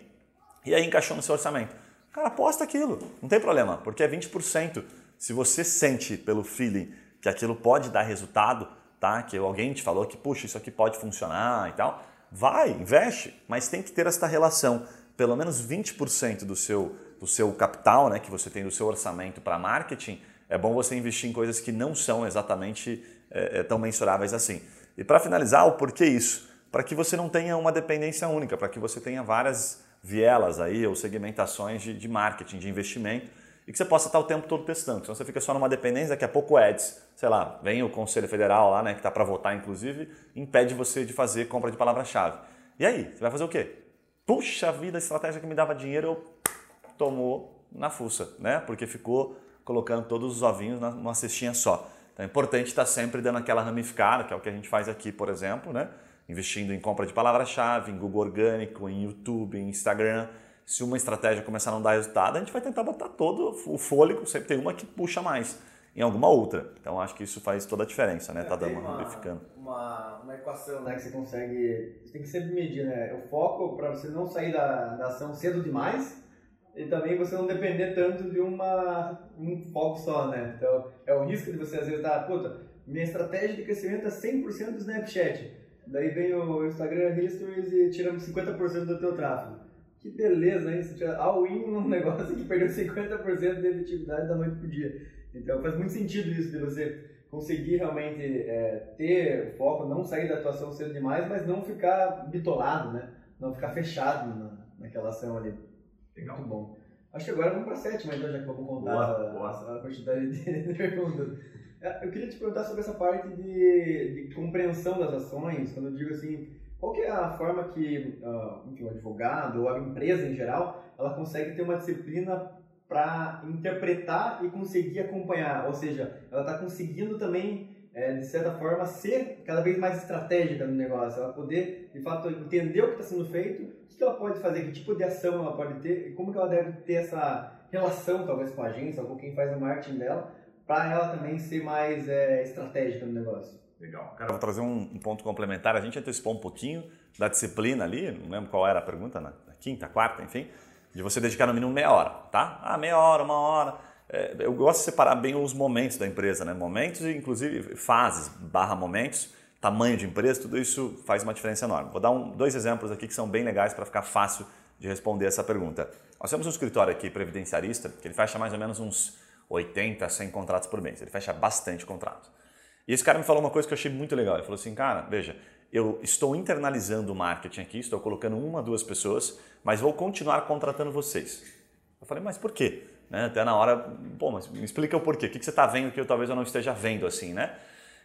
E aí encaixou no seu orçamento. Cara, aposta aquilo, não tem problema, porque é 20%. Se você sente pelo feeling que aquilo pode dar resultado, tá? Que alguém te falou que, puxa, isso aqui pode funcionar e tal, Vai, investe, mas tem que ter esta relação. Pelo menos 20% do seu, do seu capital, né, que você tem do seu orçamento para marketing, é bom você investir em coisas que não são exatamente é, tão mensuráveis assim. E para finalizar, o porquê isso? Para que você não tenha uma dependência única, para que você tenha várias vielas aí ou segmentações de, de marketing, de investimento e que você possa estar o tempo todo testando. Senão você fica só numa dependência, daqui a pouco o ads, sei lá, vem o Conselho Federal lá, né, que está para votar inclusive, impede você de fazer compra de palavra-chave. E aí, você vai fazer o quê? puxa vida, a estratégia que me dava dinheiro, eu tomou na fuça, né? Porque ficou colocando todos os ovinhos numa cestinha só. Então é importante estar sempre dando aquela ramificada, que é o que a gente faz aqui, por exemplo, né? Investindo em compra de palavra-chave, em Google Orgânico, em YouTube, em Instagram. Se uma estratégia começar a não dar resultado, a gente vai tentar botar todo o fôlego, sempre tem uma que puxa mais em alguma outra. Então acho que isso faz toda a diferença, né? É, tá dando uma, ramificando. Uma, uma equação né, que você consegue. Você tem que sempre medir, né? O foco para você não sair da, da ação cedo demais e também você não depender tanto de uma, um foco só, né? Então, é o risco de você às vezes estar, puta, minha estratégia de crescimento é 100% do Snapchat. Daí vem o Instagram Histories e tira 50% do teu tráfego. Que beleza, hein? Você tira all-in num negócio que perdeu 50% de efetividade da noite pro dia. Então faz muito sentido isso de você conseguir realmente é, ter foco, não sair da atuação cedo demais, mas não ficar bitolado, né? Não ficar fechado na, naquela ação ali. Legal. Muito bom. Acho que agora vamos para a sétima, então, já que vamos contar boa, a, boa. a, quantidade de perguntas. É, eu queria te perguntar sobre essa parte de, de compreensão das ações, quando eu digo assim, qual que é a forma que uh, o advogado ou a empresa em geral, ela consegue ter uma disciplina para interpretar e conseguir acompanhar, ou seja, ela está conseguindo também é, de certa forma, ser cada vez mais estratégica no negócio, ela poder, de fato, entender o que está sendo feito, o que ela pode fazer, que tipo de ação ela pode ter, e como que ela deve ter essa relação, talvez, com a agência ou com quem faz o marketing dela, para ela também ser mais é, estratégica no negócio. Legal. Cara, vou trazer um, um, ponto complementar. A gente antecipou um pouquinho da disciplina ali, não lembro qual era a pergunta, na quinta, quarta, enfim, de você dedicar no mínimo meia hora, tá? Ah, meia hora, uma hora é, eu gosto de separar bem os momentos da empresa, né? Momentos e inclusive fases barra momentos, tamanho de empresa, tudo isso faz uma diferença enorme. Vou dar um, dois exemplos aqui que são bem legais para ficar fácil de responder essa pergunta. Nós temos um escritório aqui previdenciarista que ele fecha mais ou menos uns 80, 100 contratos por mês. Ele fecha bastante contrato. E esse cara me falou uma coisa que eu achei muito legal. Ele falou assim, cara, veja, eu estou internalizando o marketing aqui, estou colocando uma, duas pessoas, mas vou continuar contratando vocês. Eu falei, mas por quê? Né? Até na hora, pô, mas me explica o porquê, o que, você está vendo que eu talvez eu não esteja vendo assim, né?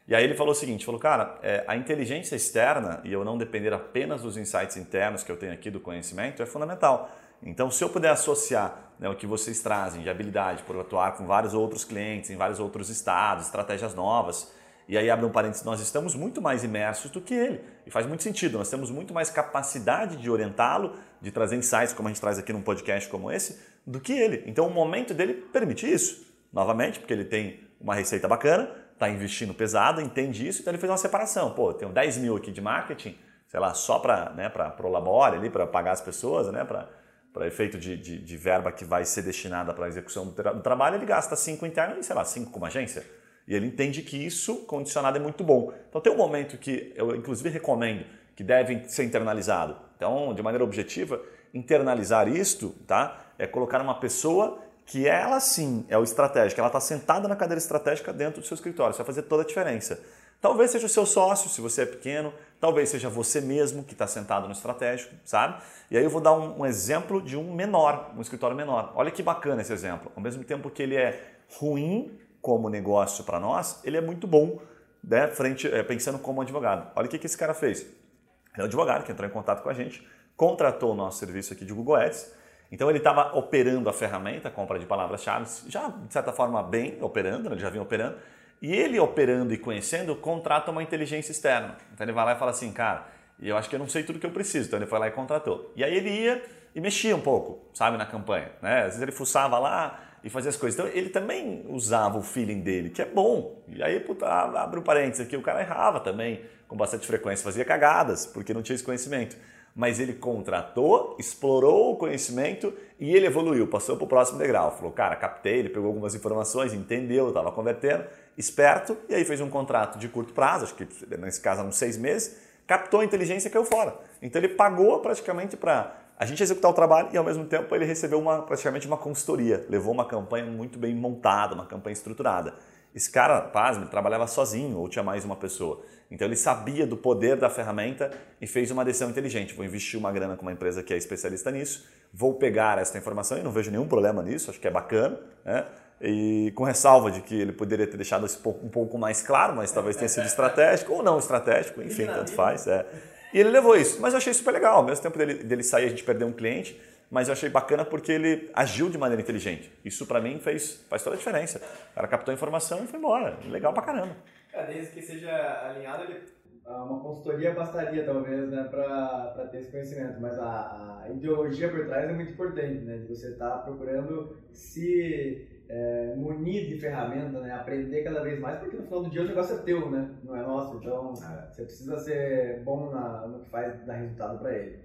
E aí ele falou o seguinte, falou, cara, é, a inteligência externa e eu não depender apenas dos insights internos que eu tenho aqui do conhecimento é fundamental. Então, se eu puder associar né, o que vocês trazem de habilidade por atuar com vários outros clientes em vários outros estados, estratégias novas, e aí abre um parênteses, nós estamos muito mais imersos do que ele. E faz muito sentido, nós temos muito mais capacidade de orientá-lo, de trazer insights, como a gente traz aqui num podcast como esse, do que ele. Então o momento dele permite isso. Novamente, porque ele tem uma receita bacana, está investindo pesado, entende isso, então ele fez uma separação. Pô, eu tenho 10 mil aqui de marketing, sei lá, só para né, o labore ali, para pagar as pessoas, né, para efeito de, de, de, verba que vai ser destinada para a execução do, tra do, trabalho, ele gasta 5 interno e, sei lá, 5 com uma agência. E ele entende que isso condicionado é muito bom. Então tem um momento que eu inclusive recomendo que deve ser internalizado. Então, de maneira objetiva, internalizar isto, tá? É colocar uma pessoa que ela sim é o estratégico, ela está sentada na cadeira estratégica dentro do seu escritório, isso vai fazer toda a diferença. Talvez seja o seu sócio, se você é pequeno, talvez seja você mesmo que está sentado no estratégico, sabe? E aí eu vou dar um, um, exemplo de um menor, um escritório menor. Olha que bacana esse exemplo. Ao mesmo tempo que ele é ruim como negócio para nós, ele é muito bom, né, frente, é, pensando como advogado. Olha o que, que esse cara fez. Ele é um advogado que entrou em contato com a gente, contratou o nosso serviço aqui de Google Ads, então ele estava operando a ferramenta, a compra de palavras-chave, já de certa forma bem operando, né, ele já vinha operando, e ele operando e conhecendo, contrata uma inteligência externa. Então ele vai lá e fala assim, cara, eu acho que eu não sei tudo que eu preciso, então ele foi lá e contratou. E aí ele ia e mexia um pouco, sabe, na campanha. Né? Às vezes ele fuçava lá, e fazer as coisas. Então ele também usava o feeling dele, que é bom. E aí, puta, abre um parênteses aqui, o cara errava também com bastante frequência, fazia cagadas, porque não tinha esse conhecimento. Mas ele contratou, explorou o conhecimento e ele evoluiu, passou para o próximo degrau. Falou, cara, captei, ele pegou algumas informações, entendeu, estava convertendo, esperto, e aí fez um contrato de curto prazo, acho que nesse caso uns seis meses, captou a inteligência e caiu fora. Então ele pagou praticamente para a gente executar o trabalho e ao mesmo tempo ele recebeu uma, praticamente uma consultoria, levou uma campanha muito bem montada, uma campanha estruturada. Esse cara, pasme, trabalhava sozinho ou tinha mais uma pessoa. Então ele sabia do poder da ferramenta e fez uma decisão inteligente. Vou investir uma grana com uma empresa que é especialista nisso, vou pegar essa informação e não vejo nenhum problema nisso, acho que é bacana. Né? E com ressalva de que ele poderia ter deixado isso um pouco mais claro, mas talvez tenha sido estratégico ou não estratégico, enfim, tanto faz. É. E ele levou isso. Mas eu achei super legal. Ao mesmo tempo dele, dele sair, a gente perdeu um cliente, mas eu achei bacana porque ele agiu de maneira inteligente. Isso para mim fez, faz toda a diferença. O cara captou a informação e foi embora. Legal pra caramba. É, desde que seja alinhado, ele, uma consultoria bastaria talvez né, para ter esse conhecimento, mas a, a, ideologia por trás é muito importante, né? De você estar tá procurando se é, munir de ferramenta, né? Aprender cada vez mais, porque no final do dia o negócio é teu, né? Não é nosso. Então é. você precisa ser bom na, no que faz dar resultado para ele.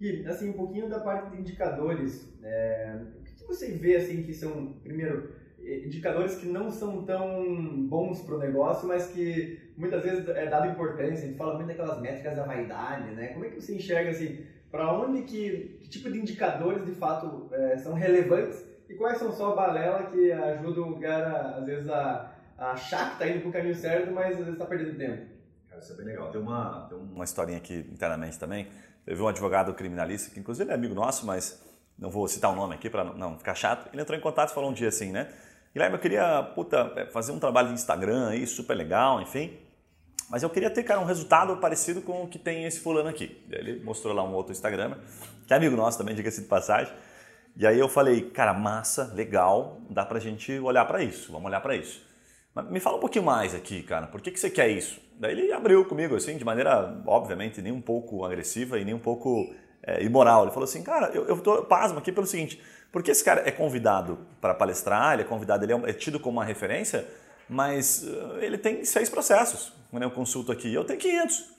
E assim um pouquinho da parte de indicadores, é, o que, que você vê assim que são primeiro indicadores que não são tão bons para o negócio, mas que muitas vezes é dado importância. A gente fala muito daquelas métricas da vaidade, né? Como é que você enxerga assim? Para onde que, que tipo de indicadores de fato é, são relevantes e quais são só balela que ajudam o cara, às vezes, a, a achar que está indo para o caminho certo, mas às vezes está perdendo tempo? Cara, isso é bem legal. Tem uma, tem uma historinha aqui internamente também. Teve um advogado criminalista, que inclusive é amigo nosso, mas não vou citar o nome aqui para não ficar chato. Ele entrou em contato e falou um dia assim, né? Guilherme, eu queria puta, é, fazer um trabalho de Instagram aí, super legal, enfim. Mas eu queria ter, cara, um resultado parecido com o que tem esse fulano aqui. Ele mostrou lá um outro Instagram, que é amigo nosso também, diga-se de passagem. E aí eu falei, cara, massa, legal, dá pra gente olhar para isso, vamos olhar para isso. Mas me fala um pouquinho mais aqui, cara, por que, que você quer isso? Daí ele abriu comigo, assim, de maneira, obviamente, nem um pouco agressiva e nem um pouco é, imoral. Ele falou assim, cara, eu, eu tô pasmo aqui pelo seguinte, porque esse cara é convidado para palestrar, ele é convidado, ele é, é tido como uma referência, mas uh, ele tem seis processos, quando eu consulto aqui, eu tenho 500,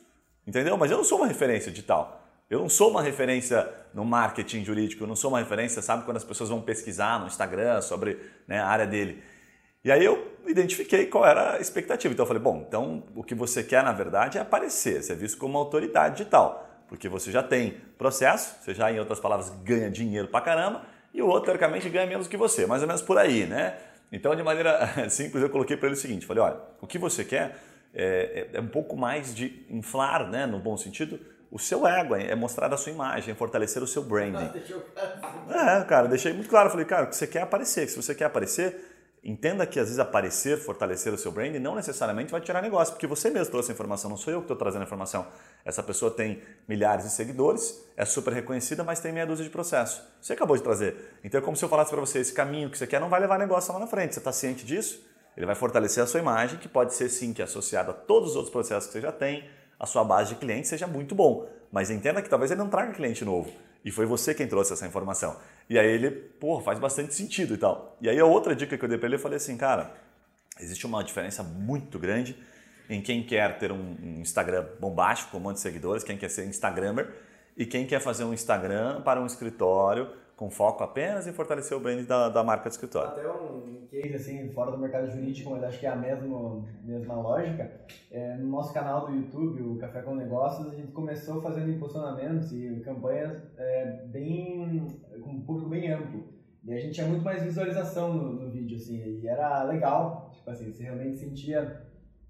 entendeu? Mas eu não sou uma referência de tal. Eu não sou uma referência no marketing jurídico, eu não sou uma referência, sabe, quando as pessoas vão pesquisar no Instagram sobre né, a área dele. E aí eu identifiquei qual era a expectativa. Então eu falei, bom, então o que você quer na verdade é aparecer, ser visto como uma autoridade digital. Porque você já tem processo, você já, em outras palavras, ganha dinheiro pra caramba, e o outro, teoricamente, ganha menos que você, mais ou menos por aí, né? Então, de maneira simples, eu coloquei para ele o seguinte: falei, olha, o que você quer é, é, é um pouco mais de inflar, né, no bom sentido, o seu ego, é mostrar a sua imagem, é fortalecer o seu branding. É, cara, deixei muito claro. Falei, cara, o que você quer é aparecer. Se você quer aparecer, entenda que às vezes aparecer, fortalecer o seu branding não necessariamente vai tirar negócio, porque você mesmo trouxe a informação, não sou eu que estou trazendo a informação. Essa pessoa tem milhares de seguidores, é super reconhecida, mas tem meia dúzia de processos. Você acabou de trazer. Então é como se eu falasse para você, esse caminho que você quer não vai levar negócio lá na frente. Você está ciente disso? Ele vai fortalecer a sua imagem, que pode ser sim que associado a todos os outros processos que você já tem, a sua base de clientes seja muito bom. Mas entenda que talvez ele não traga cliente novo. E foi você quem trouxe essa informação. E aí ele, pô, faz bastante sentido e tal. E aí a outra dica que eu dei para ele, eu falei assim, cara, existe uma diferença muito grande em quem quer ter um Instagram bombástico com um monte de seguidores, quem quer ser Instagrammer e quem quer fazer um Instagram para um escritório com foco apenas em fortalecer o brand da, da marca do escritório. Até um case assim, fora do mercado jurídico, mas acho que é a mesma, mesma lógica. É, no nosso canal do YouTube, o Café com Negócios, a gente começou fazendo impulsionamentos e campanhas é, bem, com um público bem amplo. E a gente tinha muito mais visualização no, no vídeo, assim, e era legal, tipo assim, você realmente sentia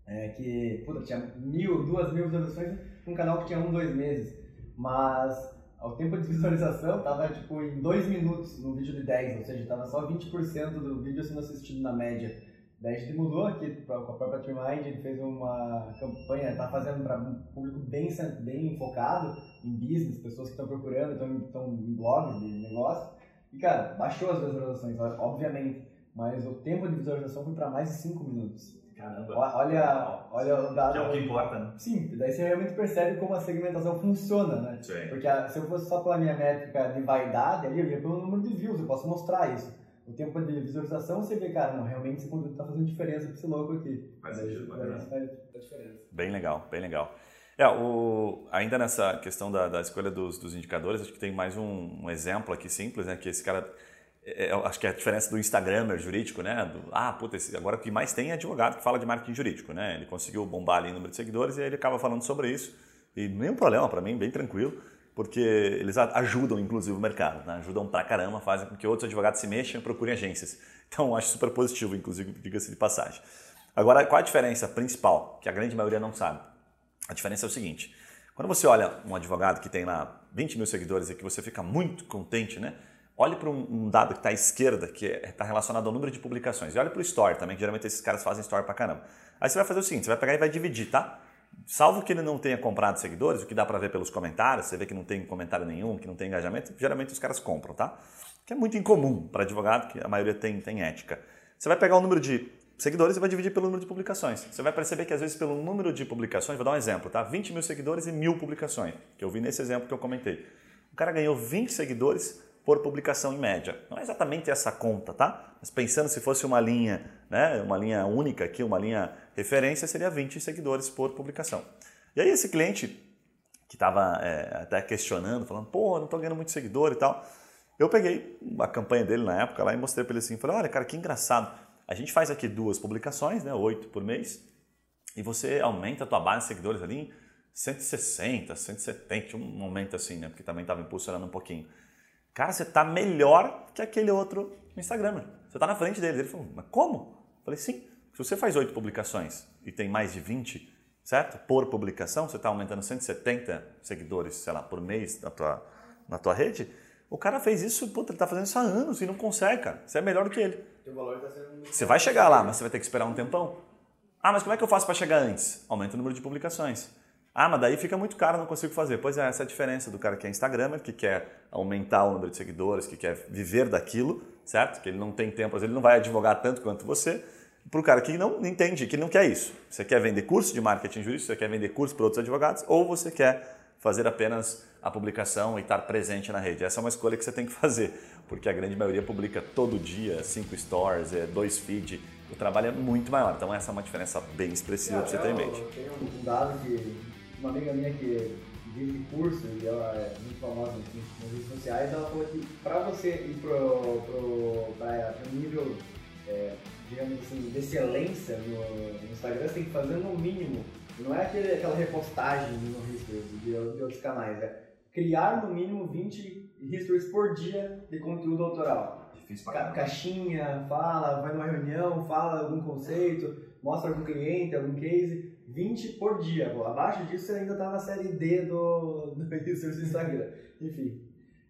é, que, puta, tinha mil, duas mil visualizações num canal que tinha um, dois meses. Mas o tempo de visualização tava tipo em 2 minutos no vídeo de 10, ou seja, tava só 20% do vídeo sendo assistido na média. Daí a gente mudou aqui com a própria TreeMind, ele fez uma campanha, tá fazendo para um público bem, bem focado em business, pessoas que estão procurando, estão em blogs de negócio. E cara, baixou as visualizações, obviamente, mas o tempo de visualização foi para mais de 5 minutos. Caramba. Olha, olha o dado. Que é o que importa, né? Sim, daí você realmente percebe como a segmentação funciona, né? Sim. Porque a, se eu fosse só pela minha métrica de vaidade, ali eu ia pelo número de views, eu posso mostrar isso. O tempo de visualização, você vê, cara, não, realmente esse conteúdo está fazendo diferença para esse louco aqui. Faz sentido, faz, faz diferença. Bem legal, bem legal. É, o, ainda nessa questão da, da escolha dos, dos, indicadores, acho que tem mais um, um exemplo aqui simples, né? Que esse cara é, acho que é a diferença do Instagramer jurídico, né? Do, ah, puta, agora o que mais tem é advogado que fala de marketing jurídico, né? Ele conseguiu bombar ali o número de seguidores e aí ele acaba falando sobre isso. E nenhum problema para mim, bem tranquilo, porque eles ajudam, inclusive, o mercado, né? Ajudam pra caramba, fazem com que outros advogados se mexam e procurem agências. Então, acho super positivo, inclusive, diga-se de passagem. Agora, qual a diferença principal, que a grande maioria não sabe? A diferença é o seguinte, quando você olha um advogado que tem lá 20 mil seguidores e que você fica muito contente, né? Olhe para um, dado que está à esquerda, que está é, relacionado ao número de publicações. E olhe para o Store também, que geralmente esses caras fazem Store para caramba. Aí você vai fazer o seguinte, você vai pegar e vai dividir, tá? Salvo que ele não tenha comprado seguidores, o que dá para ver pelos comentários, você vê que não tem comentário nenhum, que não tem engajamento, geralmente os caras compram, tá? Que é muito incomum para advogado, que a maioria tem, tem ética. Você vai pegar o número de seguidores e vai dividir pelo número de publicações. Você vai perceber que às vezes pelo número de publicações, vou dar um exemplo, tá? 20 mil seguidores e mil publicações, que eu vi nesse exemplo que eu comentei. O cara ganhou 20 seguidores por publicação em média. Não é exatamente essa conta, tá? Mas pensando se fosse uma linha, né, uma linha única aqui, uma linha referência, seria 20 seguidores por publicação. E aí esse cliente que estava é, até questionando, falando, pô, não estou ganhando muito seguidor e tal, eu peguei a campanha dele na época lá e mostrei para ele assim, falei, olha cara, que engraçado, a gente faz aqui duas publicações, né, oito por mês, e você aumenta a tua base de seguidores ali em 160, 170, um aumento assim, né, porque também estava impulsionando um pouquinho. Cara, você está melhor que aquele outro Instagram. Você está na frente dele. Ele falou, mas como? Eu falei, sim. Se você faz oito publicações e tem mais de 20, certo? Por publicação, você está aumentando 170 seguidores, sei lá, por mês na tua, na tua rede. O cara fez isso, puta, ele está fazendo isso há anos e não consegue, cara. Você é melhor do que ele. Tá você vai chegar lá, mas você vai ter que esperar um tempão. Ah, mas como é que eu faço para chegar antes? Aumenta o número de publicações. Ah, mas daí fica muito caro, não consigo fazer. Pois é, essa é a diferença do cara que é Instagramer, que quer aumentar o número de seguidores, que quer viver daquilo, certo? Que ele não tem tempo, ele não vai advogar tanto quanto você. Para o cara que não entende, que não quer isso. Você quer vender curso de marketing jurídico, você quer vender curso para outros advogados, ou você quer fazer apenas a publicação e estar presente na rede. Essa é uma escolha que você tem que fazer, porque a grande maioria publica todo dia, cinco stories, é, dois feed, o trabalho é muito maior. Então essa é uma diferença bem expressiva para você ter em mente. Tem um dado que uma amiga minha que vive curso e ela é muito famosa nas redes sociais, ela falou que para você ir pro, pro, pra, um nível, é, digamos assim, de excelência no, no, Instagram, você tem que fazer no mínimo, não é aquele, aquela repostagem no Histories de, de outros canais, é criar no mínimo 20 Histories por dia de conteúdo autoral. Difícil pra Ca Caixinha, fala, vai numa reunião, fala algum conceito, mostra algum cliente, algum case 20 por dia. Abaixo disso você ainda está na série D do, do Research do Instagram. Enfim.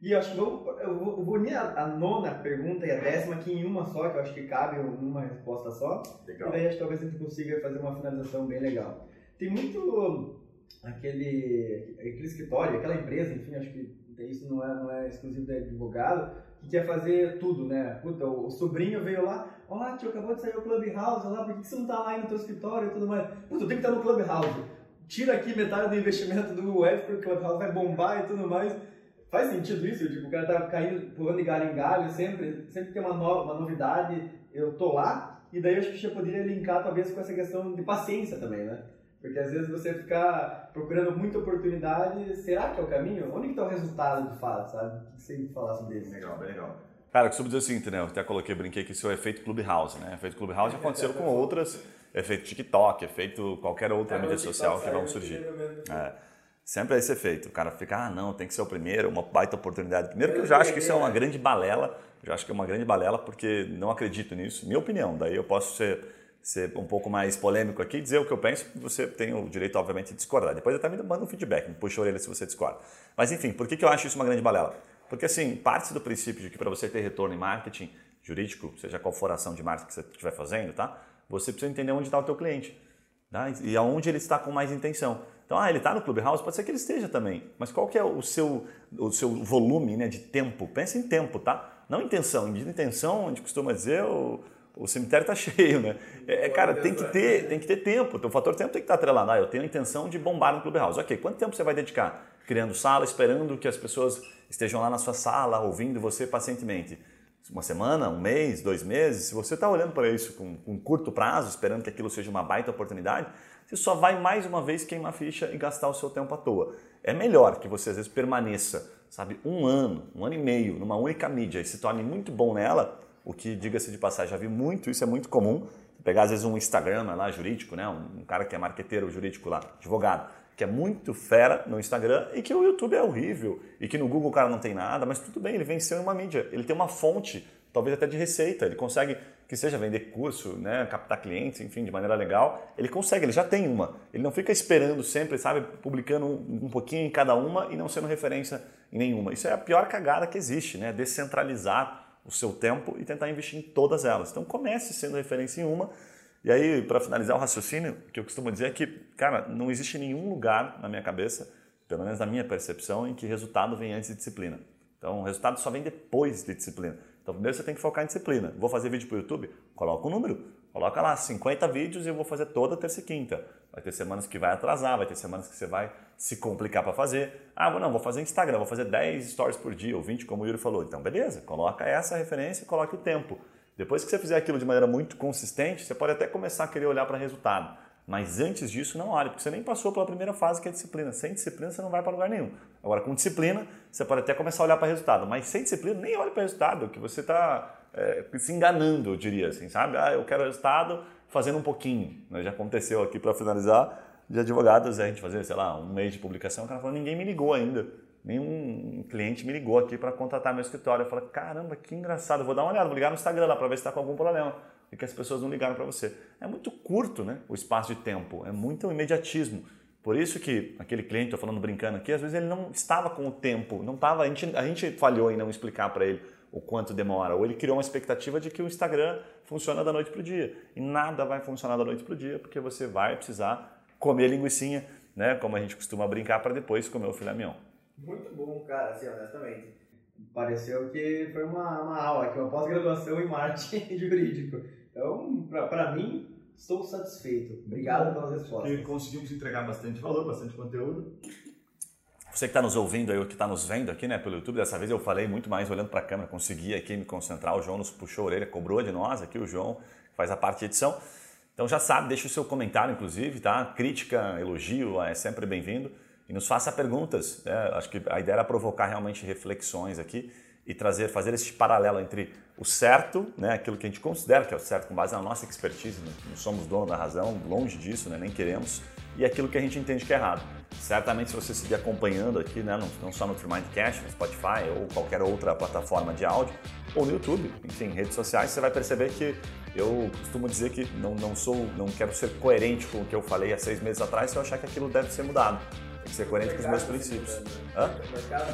E eu acho que vou, eu vou, eu vou unir a, a, nona pergunta e a décima aqui em uma só, que eu acho que cabe numa resposta só. Legal. E daí acho que talvez a gente consiga fazer uma finalização bem legal. Tem muito aquele, aquele escritório, aquela empresa, enfim, acho que isso não é, não é exclusivo de advogado, que quer fazer tudo, né? Puta, o sobrinho veio lá, ó, oh, tio, acabou de sair o Clubhouse lá, por que, você não tá lá aí no teu escritório e tudo mais? Puta, eu tenho que estar no Clubhouse. Tira aqui metade do investimento do web, porque o Clubhouse vai bombar e tudo mais. Faz sentido isso? Tipo, o cara tá caindo, pulando de galho em galho, sempre, sempre tem uma, no, uma novidade, eu tô lá, e daí eu acho que já poderia linkar talvez com essa questão de paciência também, né? Porque às vezes você ficar procurando muita oportunidade, será que é o caminho? Onde está o resultado de fato, sabe? O que você falar sobre isso? Legal, bem legal. Cara, eu costumo dizer o seguinte, né? Eu até coloquei, brinquei que isso é efeito Clubhouse, né? Efeito Clubhouse já aconteceu com outras, efeito TikTok, efeito qualquer outra é, mídia social que vão surgir. É. Sempre é esse efeito. O cara fica, ah, não, tem que ser o primeiro, uma baita oportunidade. Primeiro que eu já acho que isso é uma grande balela, eu já acho que é uma grande balela porque não acredito nisso. Minha opinião, daí eu posso ser ser um pouco mais polêmico aqui, dizer o que eu penso, você tem o direito, obviamente, de discordar. Depois até me manda um feedback, me puxa a orelha se você discorda. Mas enfim, por que, que eu acho isso uma grande balela? Porque assim, parte do princípio de que para você ter retorno em marketing jurídico, seja qual for a ação de marketing que você estiver fazendo, tá? Você precisa entender onde está o teu cliente tá? e aonde ele está com mais intenção. Então, ah, ele está no Clubhouse, pode ser que ele esteja também, mas qual que é o seu, o seu volume né, de tempo? Pensa em tempo, tá? Não intenção. Em intenção, a gente costuma dizer, o cemitério está cheio, né? É, é, cara, tem que ter, tem que ter tempo. O fator tempo tem que estar atrelado. Ah, eu tenho a intenção de bombar no Clubhouse. Ok, quanto tempo você vai dedicar? Criando sala, esperando que as pessoas estejam lá na sua sala, ouvindo você pacientemente. Uma semana, um mês, dois meses. Se você está olhando para isso com, com curto prazo, esperando que aquilo seja uma baita oportunidade, você só vai mais uma vez queimar ficha e gastar o seu tempo à toa. É melhor que você às vezes permaneça, sabe, um ano, um ano e meio numa única mídia e se torne muito bom nela o que, diga-se de passagem, já vi muito, isso é muito comum. Pegar às vezes um Instagram lá jurídico, né? um cara que é marqueteiro jurídico lá, advogado, que é muito fera no Instagram e que o YouTube é horrível e que no Google o cara não tem nada, mas tudo bem, ele venceu em uma mídia, ele tem uma fonte, talvez até de receita, ele consegue que seja vender curso, né, captar clientes, enfim, de maneira legal, ele consegue, ele já tem uma. Ele não fica esperando sempre, sabe, publicando um, pouquinho em cada uma e não sendo referência em nenhuma. Isso é a pior cagada que existe, né? Descentralizar o seu tempo e tentar investir em todas elas. Então comece sendo referência em uma E aí, para finalizar o raciocínio, o que eu costumo dizer é que, cara, não existe nenhum lugar na minha cabeça, pelo menos na minha percepção, em que resultado vem antes de disciplina. Então, o resultado só vem depois de disciplina. Então, primeiro você tem que focar em disciplina. Vou fazer vídeo para o YouTube? Coloca um número. Coloca lá 50 vídeos e eu vou fazer toda terça e quinta. Vai ter semanas que vai atrasar, vai ter semanas que você vai se complicar para fazer. Ah, não, vou fazer Instagram, vou fazer 10 stories por dia ou 20, como o Yuri falou. Então, beleza, coloca essa referência e coloque o tempo. Depois que você fizer aquilo de maneira muito consistente, você pode até começar a querer olhar para resultado. Mas antes disso, não olhe, porque você nem passou pela primeira fase que é disciplina. Sem disciplina, você não vai para lugar nenhum. Agora, com disciplina, você pode até começar a olhar para resultado. Mas sem disciplina, nem olhe para resultado, que você está é, se enganando, eu diria assim, sabe? Ah, eu quero resultado fazendo um pouquinho. Né? Já aconteceu aqui para finalizar, de advogados, a gente fazer, sei lá, um mês de publicação, o cara falou, ninguém me ligou ainda nenhum cliente me ligou aqui para contratar meu escritório. Eu falei, caramba, que engraçado, vou dar uma olhada, vou ligar no Instagram lá para ver se está com algum problema. E que as pessoas não ligaram para você. É muito curto né, o espaço de tempo, é muito imediatismo. Por isso que aquele cliente, estou falando brincando aqui, às vezes ele não estava com o tempo, não estava, a gente, a gente falhou em não explicar para ele o quanto demora, ou ele criou uma expectativa de que o Instagram funciona da noite para o dia. E nada vai funcionar da noite para o dia, porque você vai precisar comer linguiçinha, né, como a gente costuma brincar, para depois comer o filé mignon. Muito bom, cara, assim, honestamente. Pareceu que foi uma, uma aula, que é uma pós-graduação em marketing jurídico. Então, para mim, estou satisfeito. Obrigado pelas respostas. Que conseguimos entregar bastante valor, bastante conteúdo. Você que está nos ouvindo aí, ou que está nos vendo aqui né, pelo YouTube, dessa vez eu falei muito mais olhando para a câmera, consegui aqui me concentrar. O João nos puxou a orelha, cobrou de nós aqui, o João faz a parte de edição. Então já sabe, deixa o seu comentário, inclusive, tá? Crítica, elogio é sempre bem-vindo e nos faça perguntas. Né? Acho que a ideia era provocar realmente reflexões aqui e trazer, fazer esse paralelo entre o certo, né, aquilo que a gente considera que é o certo com base na nossa expertise, né? não somos dono da razão, longe disso, né, nem queremos, e aquilo que a gente entende que é errado. Certamente, se você seguir acompanhando aqui, né, não, só no Tremindcast, no Spotify ou qualquer outra plataforma de áudio, ou no YouTube, enfim, redes sociais, você vai perceber que eu costumo dizer que não, não sou, não quero ser coerente com o que eu falei há seis meses atrás se eu achar que aquilo deve ser mudado. Tem que ser coerente com os meus princípios. Hã?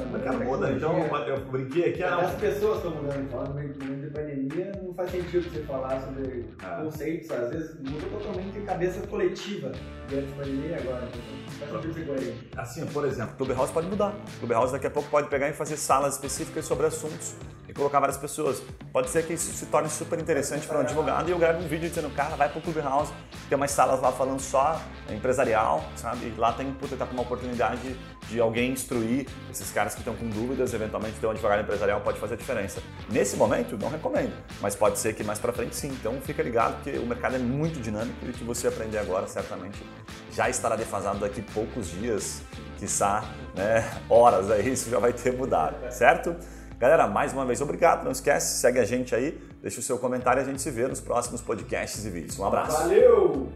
O mercado muda, então eu brinquei aqui. Ah, As pessoas estão mudando, falando no momento de pandemia, não faz sentido você falar sobre ah. conceitos, às vezes muda totalmente a cabeça coletiva diante da pandemia agora. Então, faz sentido ser coerente. Assim, por exemplo, Clubhouse pode mudar. Clubhouse daqui a pouco pode pegar e fazer salas específicas sobre assuntos e colocar várias pessoas. Pode ser que isso se torne super interessante para um advogado e eu gravo um vídeo dizendo, cara, vai pro Clubhouse, tem umas salas lá falando só empresarial, sabe? E lá tem, puta, tá com uma oportunidade oportunidade de alguém instruir esses caras que estão com dúvidas, eventualmente ter um advogado empresarial pode fazer a diferença. Nesse momento, não recomendo, mas pode ser que mais para frente sim. Então fica ligado que o mercado é muito dinâmico e o que você aprender agora certamente já estará defasado daqui a poucos dias, quiçá né, horas aí, isso já vai ter mudado, certo? Galera, mais uma vez obrigado, não esquece, segue a gente aí, deixa o seu comentário e a gente se vê nos próximos podcasts e vídeos. Um abraço. Valeu!